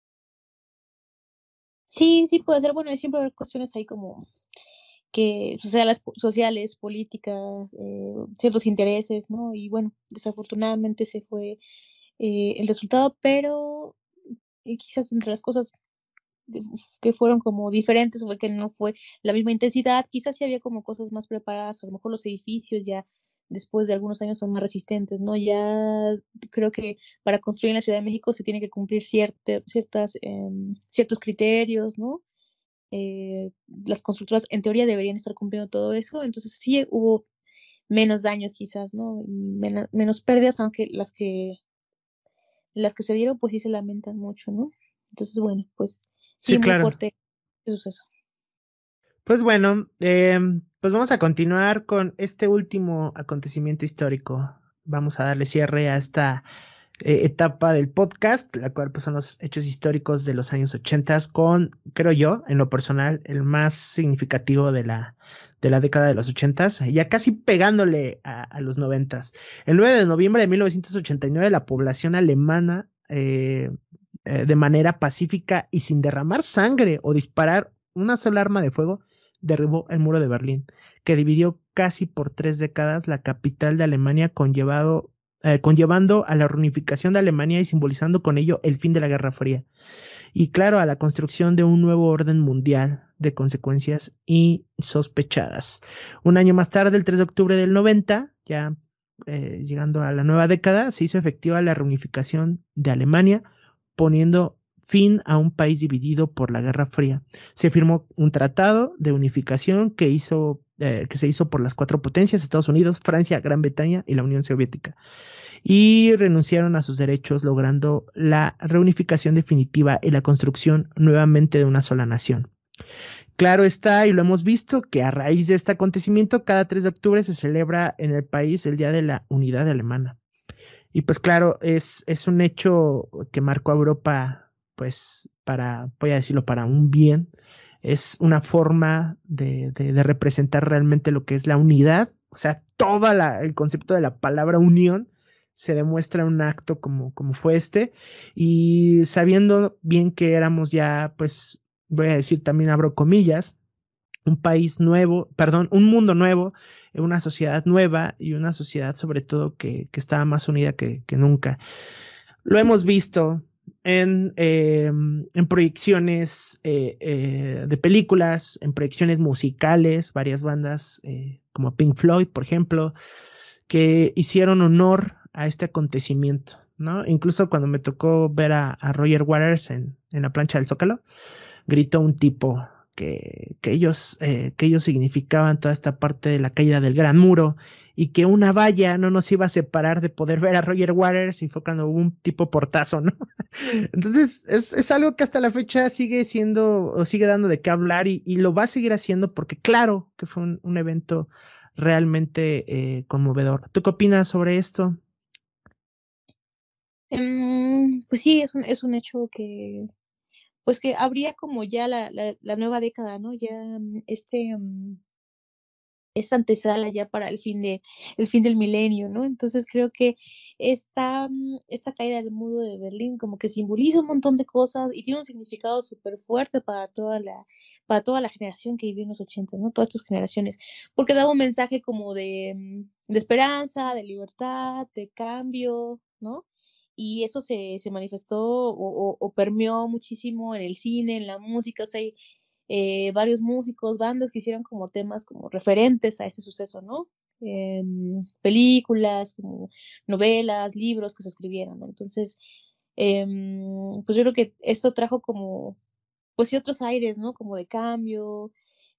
Sí, sí puede ser. Bueno, siempre cuestiones ahí como que sociales, sociales políticas, eh, ciertos intereses, ¿no? Y bueno, desafortunadamente se fue eh, el resultado, pero eh, quizás entre las cosas que fueron como diferentes, fue que no fue la misma intensidad, quizás sí había como cosas más preparadas, a lo mejor los edificios ya después de algunos años son más resistentes, ¿no? Ya creo que para construir en la Ciudad de México se tiene que cumplir ciertas, em, ciertos criterios, ¿no? Eh, las constructoras en teoría deberían estar cumpliendo todo eso, entonces sí hubo menos daños quizás, ¿no? Y menos pérdidas, aunque las que las que se dieron pues sí se lamentan mucho, ¿no? Entonces, bueno, pues sí, muy fuerte el suceso. Pues bueno, em, pues vamos a continuar con este último acontecimiento histórico. Vamos a darle cierre a esta eh, etapa del podcast, la cual pues, son los hechos históricos de los años 80 con, creo yo, en lo personal, el más significativo de la, de la década de los 80 ya casi pegándole a, los 90 El 9 de noviembre de 1989, la población alemana, eh, eh, de manera pacífica y sin derramar sangre o disparar una sola arma de fuego, derribó el muro de Berlín, que dividió casi por tres décadas la capital de Alemania, conllevado eh, conllevando a la reunificación de Alemania y simbolizando con ello el fin de la Guerra Fría. Y claro, a la construcción de un nuevo orden mundial de consecuencias insospechadas. Un año más tarde, el 3 de octubre del 90, ya eh, llegando a la nueva década, se hizo efectiva la reunificación de Alemania, poniendo fin a un país dividido por la Guerra Fría. Se firmó un tratado de unificación que hizo eh, que se hizo por las cuatro potencias, Estados Unidos, Francia, Gran Bretaña y la Unión Soviética, y renunciaron a sus derechos logrando la reunificación definitiva y la construcción nuevamente de una sola nación. Claro está, y lo hemos visto, que a raíz de este acontecimiento, cada 3 de octubre se celebra en el país el Día de la Unidad Alemana. Y pues claro, es, es un hecho que marcó a Europa, pues para, voy a decirlo, para un bien, es una forma de, representar realmente lo que es la unidad, o sea, todo el concepto de la palabra unión se demuestra en un acto como, como fue este, y sabiendo bien que éramos ya, pues, voy a decir también abro comillas, un país nuevo, perdón, un mundo nuevo, una sociedad nueva y una sociedad sobre todo que, que estaba más unida que, que nunca. Lo hemos visto, en, em, en proyecciones eh, eh, de películas, en proyecciones musicales, varias bandas eh, como Pink Floyd, por ejemplo, que hicieron honor a este acontecimiento, ¿no? Incluso cuando me tocó ver a, a Roger Waters en, en, la plancha del Zócalo, gritó un tipo que, que ellos, que ellos significaban toda esta parte de la caída del Gran Muro y que una valla no nos iba a separar de poder ver a Roger Waters y fue cuando hubo un tipo portazo, ¿no? Entonces es, es algo que hasta la fecha sigue siendo o sigue dando de qué hablar y, y lo va a seguir haciendo porque claro que fue un, un evento realmente eh, conmovedor. ¿Tú qué opinas sobre esto? Um, pues sí, es un, es un hecho que, pues que habría como ya la, la, nueva década, ¿no? Ya mm, este... Um, esta antesala ya para el fin, de, el fin del milenio, ¿no? Entonces creo que esta, mm, esta caída del muro de Berlín como que simboliza un montón de cosas y tiene un significado súper fuerte para toda la para toda la generación que vivió en los 80, ¿no? Todas estas generaciones, porque daba un mensaje como de, mm, de esperanza, de libertad, de cambio, ¿no? Y eso se, se manifestó o, o, o, permeó muchísimo en el cine, en la música, o sea, eh, varios músicos, bandas que hicieron como temas como referentes a ese suceso, ¿no? Eh, películas, como novelas, libros que se escribieron, ¿no? Entonces, eh, pues yo creo que esto trajo como, pues sí, otros aires, ¿no? Como de cambio,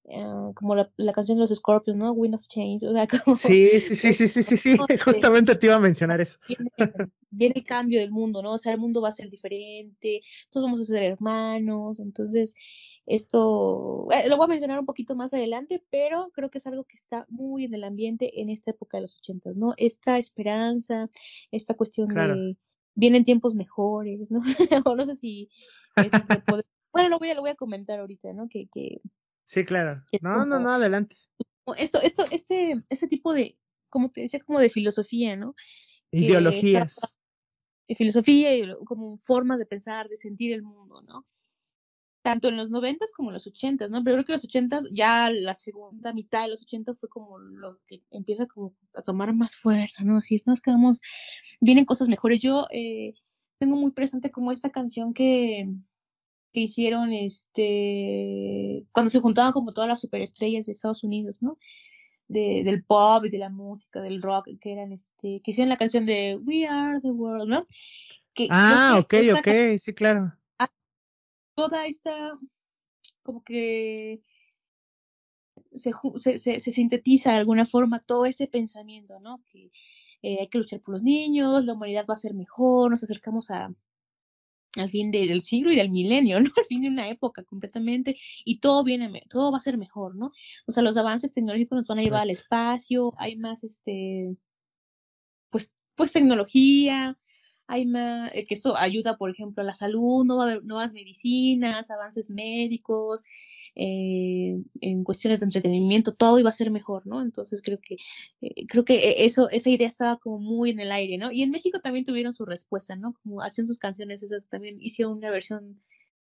Uh, como la, la, canción de los Scorpions, ¿no? Wind of Change, o sea, como... Sí, sí, sí, sí, sí, sí, sí. justamente te iba a mencionar eso. Viene, viene, el cambio del mundo, ¿no? O sea, el mundo va a ser diferente, todos vamos a ser hermanos, entonces, esto eh, lo voy a mencionar un poquito más adelante, pero creo que es algo que está muy en el ambiente en esta época de los ochentas, ¿no? Esta esperanza, esta cuestión claro. de vienen tiempos mejores, ¿no? o no sé si, bueno, lo voy, a, lo voy a comentar ahorita, ¿no? Que, que sí, claro. Que no, como, no, no, adelante. Esto, esto, este, este tipo de, como te decía, como de filosofía, ¿no? Ideologías. Que filosofía y como formas de pensar, de sentir el mundo, ¿no? Tanto en los noventas como en los ochentas, ¿no? Pero creo que los ochentas, ya la segunda mitad de los ochentas fue como lo que empieza como a tomar más fuerza, ¿no? Decir, no, es que vamos, vienen cosas mejores. Yo eh, tengo muy presente como esta canción que, que hicieron, este, cuando se juntaban como todas las superestrellas de Estados Unidos, ¿no? De, del pop y de la música, del rock, que eran, este, que hicieron la canción de We Are the World, ¿no? Que, ah, ok, ok, sí, claro toda esta, como que se, se, sintetiza de alguna forma todo ese pensamiento, ¿no? Que eh, hay que luchar por los niños, la humanidad va a ser mejor, nos acercamos a, al fin del siglo y del milenio, ¿no? Al fin de una época completamente y todo viene, todo va a ser mejor, ¿no? O sea, los avances tecnológicos nos van a llevar al espacio, hay más, este, pues, pues tecnología, hay más, eh, que eso ayuda, por ejemplo, a la salud, no va a haber nuevas medicinas, avances médicos, eh, en cuestiones de entretenimiento, todo iba a ser mejor, ¿no? Entonces creo que, eh, creo que e, eso, esa idea estaba como muy en el aire, ¿no? Y en México también tuvieron su respuesta, ¿no? Como hacían sus canciones, esas también hicieron una versión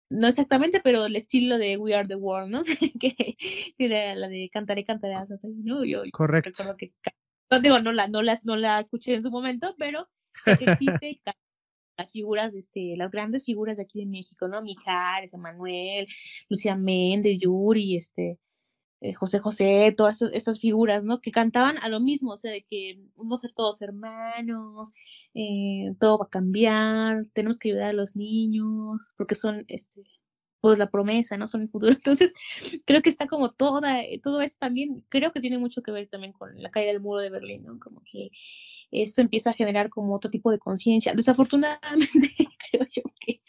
no exactamente, pero el estilo de We Are the World, ¿no? que era la de Cantaré, cantaré, ¿no? Yo Correcto. recuerdo que, no, digo, no la, no, las, no la escuché en su momento, pero sé que existe las figuras, este, las grandes figuras de aquí de México, ¿no? Mijares, Emanuel, Lucía Méndez, Yuri, este, eh, José José, todas estas figuras, ¿no? Que cantaban a lo mismo, o sea, de que vamos a ser todos hermanos, eh, todo va a cambiar, tenemos que ayudar a los niños, porque son, este, pues la promesa, ¿no? Son el futuro. Entonces, creo que está como toda, eh, todo eso también, creo que tiene mucho que ver también con la caída del muro de Berlín, ¿no? Como que esto empieza a generar como otro tipo de conciencia. Desafortunadamente, creo yo que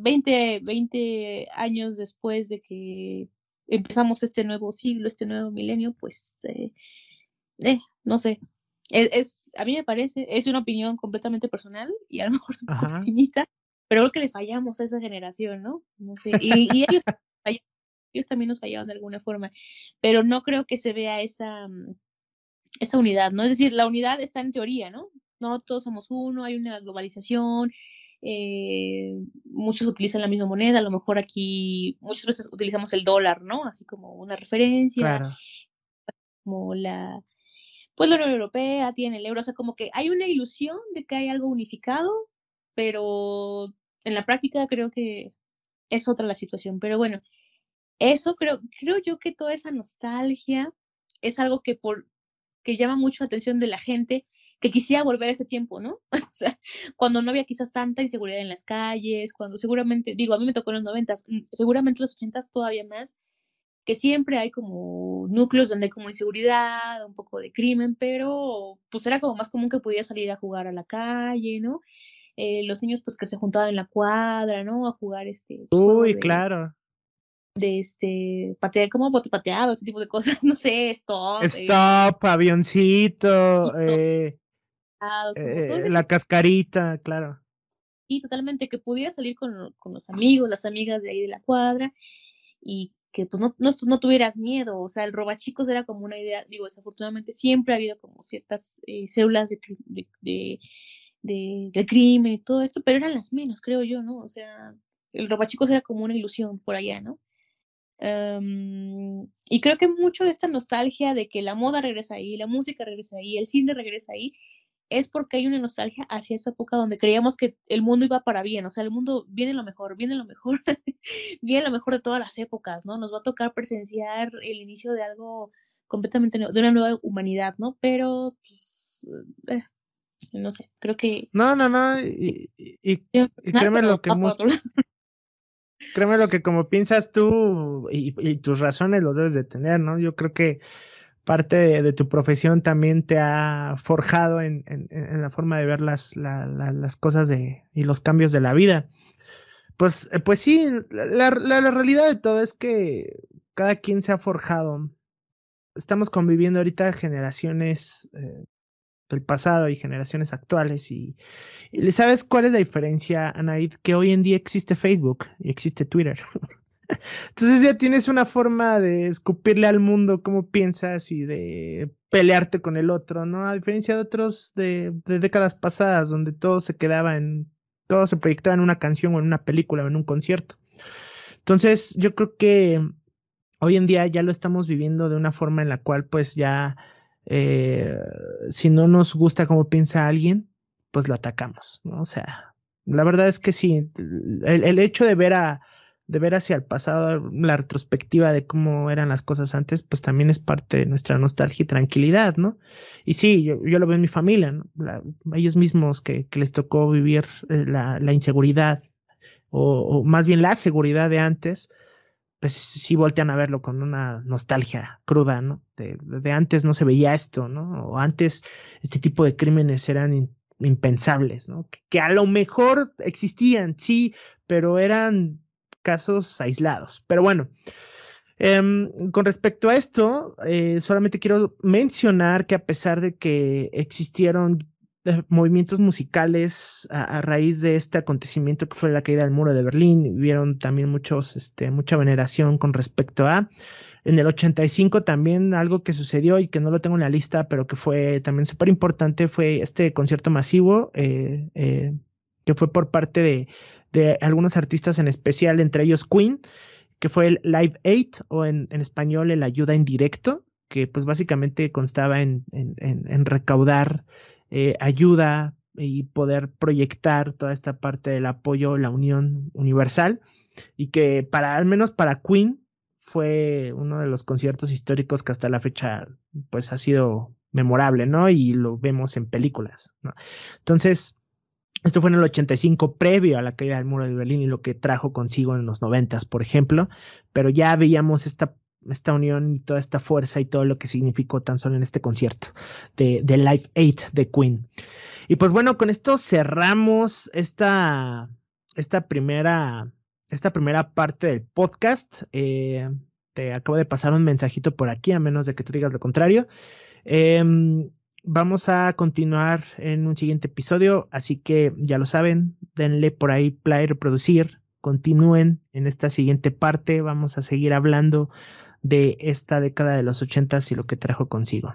20, em, 20 años después de que empezamos este nuevo siglo, este nuevo milenio, pues, eh, eh no sé, es, es, a mí me parece, es una opinión completamente personal y a lo mejor es un poco pesimista, pero creo que le fallamos a esa generación, ¿no? No sé, y, ellos, ellos también nos fallaron de alguna forma, pero no creo que se vea esa, mm, esa unidad, ¿no? Es decir, la unidad está en teoría, ¿no? No todos somos uno, hay una globalización, eh, muchos utilizan la misma moneda, a lo mejor aquí muchas veces utilizamos el dólar, ¿no? Así como una referencia, claro. como la, pues la Unión Europea tiene el euro, o sea, como que hay una ilusión de que hay algo unificado, pero en la práctica creo que es otra la situación. Pero bueno, eso creo, creo yo que toda esa nostalgia es algo que, por, que llama mucho la atención de la gente que quisiera volver a ese tiempo, ¿no? o sea, cuando no había quizás tanta inseguridad en las calles, cuando seguramente, digo, a mí me tocó en los noventas, mm, seguramente en los ochentas todavía más, que siempre hay como núcleos donde hay como inseguridad, un poco de crimen, pero pues era como más común que pudiera salir a jugar a la calle, ¿no? Eh, los niños pues que se juntaban en la cuadra, ¿no? A jugar este... Pues, Uy, claro. De este, patear, como bote pateado, ese tipo de cosas, no sé, stop. Eh. Stop, avioncito, eh, la cascarita, claro. Y totalmente, que pudiera salir con, con, los amigos, las amigas de ahí de la cuadra y que pues no, no, no tuvieras miedo, o sea, el robachicos era como una idea, digo, desafortunadamente siempre ha habido como ciertas células de, de de, crimen y todo esto, pero eran las menos, creo yo, ¿no? O sea, el robachicos era como una ilusión por allá, ¿no? y creo que mucho de esta nostalgia de que la moda regresa ahí, la música regresa ahí, el cine regresa ahí, es porque hay una nostalgia hacia esa época donde creíamos que el mundo iba para bien, o sea, el mundo viene lo mejor, viene lo mejor, viene lo mejor de todas las épocas, ¿no? Nos va a tocar presenciar el inicio de algo completamente nuevo, de una nueva humanidad, ¿no? Pero, pues, eh, no sé, creo que... No, no, no, y, créeme lo que... créeme lo que como piensas tú y, tus razones los debes de tener, ¿no? Yo creo que parte de, tu profesión también te ha forjado en, en, la forma de ver las, las cosas de, y los cambios de la vida. Pues, eh, pues sí, la, la, realidad de todo es que cada quien se ha forjado. Estamos conviviendo ahorita generaciones eh, del pasado y generaciones actuales. Y, ¿sabes cuál es la diferencia, Anaid? Que hoy en día existe Facebook y existe Twitter. Entonces ya tienes una forma de escupirle al mundo cómo piensas y de pelearte con el otro, ¿no? A diferencia de otros de, de décadas pasadas, donde todo se quedaba en, todo se proyectaba en una canción o en una película o en un concierto. Entonces yo creo que hoy en día ya lo estamos viviendo de una forma en la cual pues ya eh, si no nos gusta cómo piensa alguien, pues lo atacamos, ¿no? O sea, la verdad es que sí, el, hecho de ver a de ver hacia el pasado, la retrospectiva de cómo eran las cosas antes, pues también es parte de nuestra nostalgia y tranquilidad, ¿no? Y sí, yo, lo veo en mi familia, ¿no? ellos mismos que, les tocó vivir eh, la, inseguridad, o, más bien la seguridad de antes, pues sí voltean a verlo con una nostalgia cruda, ¿no? De, antes no se veía esto, ¿no? O antes este tipo de crímenes eran impensables, ¿no? Que, a lo mejor existían, sí, pero eran casos aislados. Pero bueno, em, con respecto a esto, eh, solamente quiero mencionar que a pesar de que existieron movimientos musicales a, raíz de este acontecimiento que fue la caída del muro de Berlín. Vieron también muchos, este, mucha veneración con respecto a. En el 85 también algo que sucedió y que no lo tengo en la lista, pero que fue también súper importante, fue este concierto masivo eh, eh, que fue por parte de, de, algunos artistas en especial, entre ellos Queen, que fue el Live Aid o en, en español el ayuda en directo, que pues básicamente constaba en, en, en recaudar eh, ayuda y poder proyectar toda esta parte del apoyo, la unión universal, y que para, al menos para Queen, fue uno de los conciertos históricos que hasta la fecha, pues ha sido memorable, ¿no? Y lo vemos en películas, ¿no? Entonces, esto fue en el 85, previo a la caída del muro de Berlín y lo que trajo consigo en los 90, por ejemplo, pero ya veíamos esta esta unión y toda esta fuerza y todo lo que significó tan solo en este concierto de, de Live 8 de Queen. Y pues bueno, con esto cerramos esta, esta, primera, esta primera parte del podcast. Eh, te acabo de pasar un mensajito por aquí, a menos de que tú digas lo contrario. Em, vamos a continuar en un siguiente episodio, así que ya lo saben, denle por ahí play, reproducir, continúen en esta siguiente parte, vamos a seguir hablando de esta década de los ochentas y lo que trajo consigo.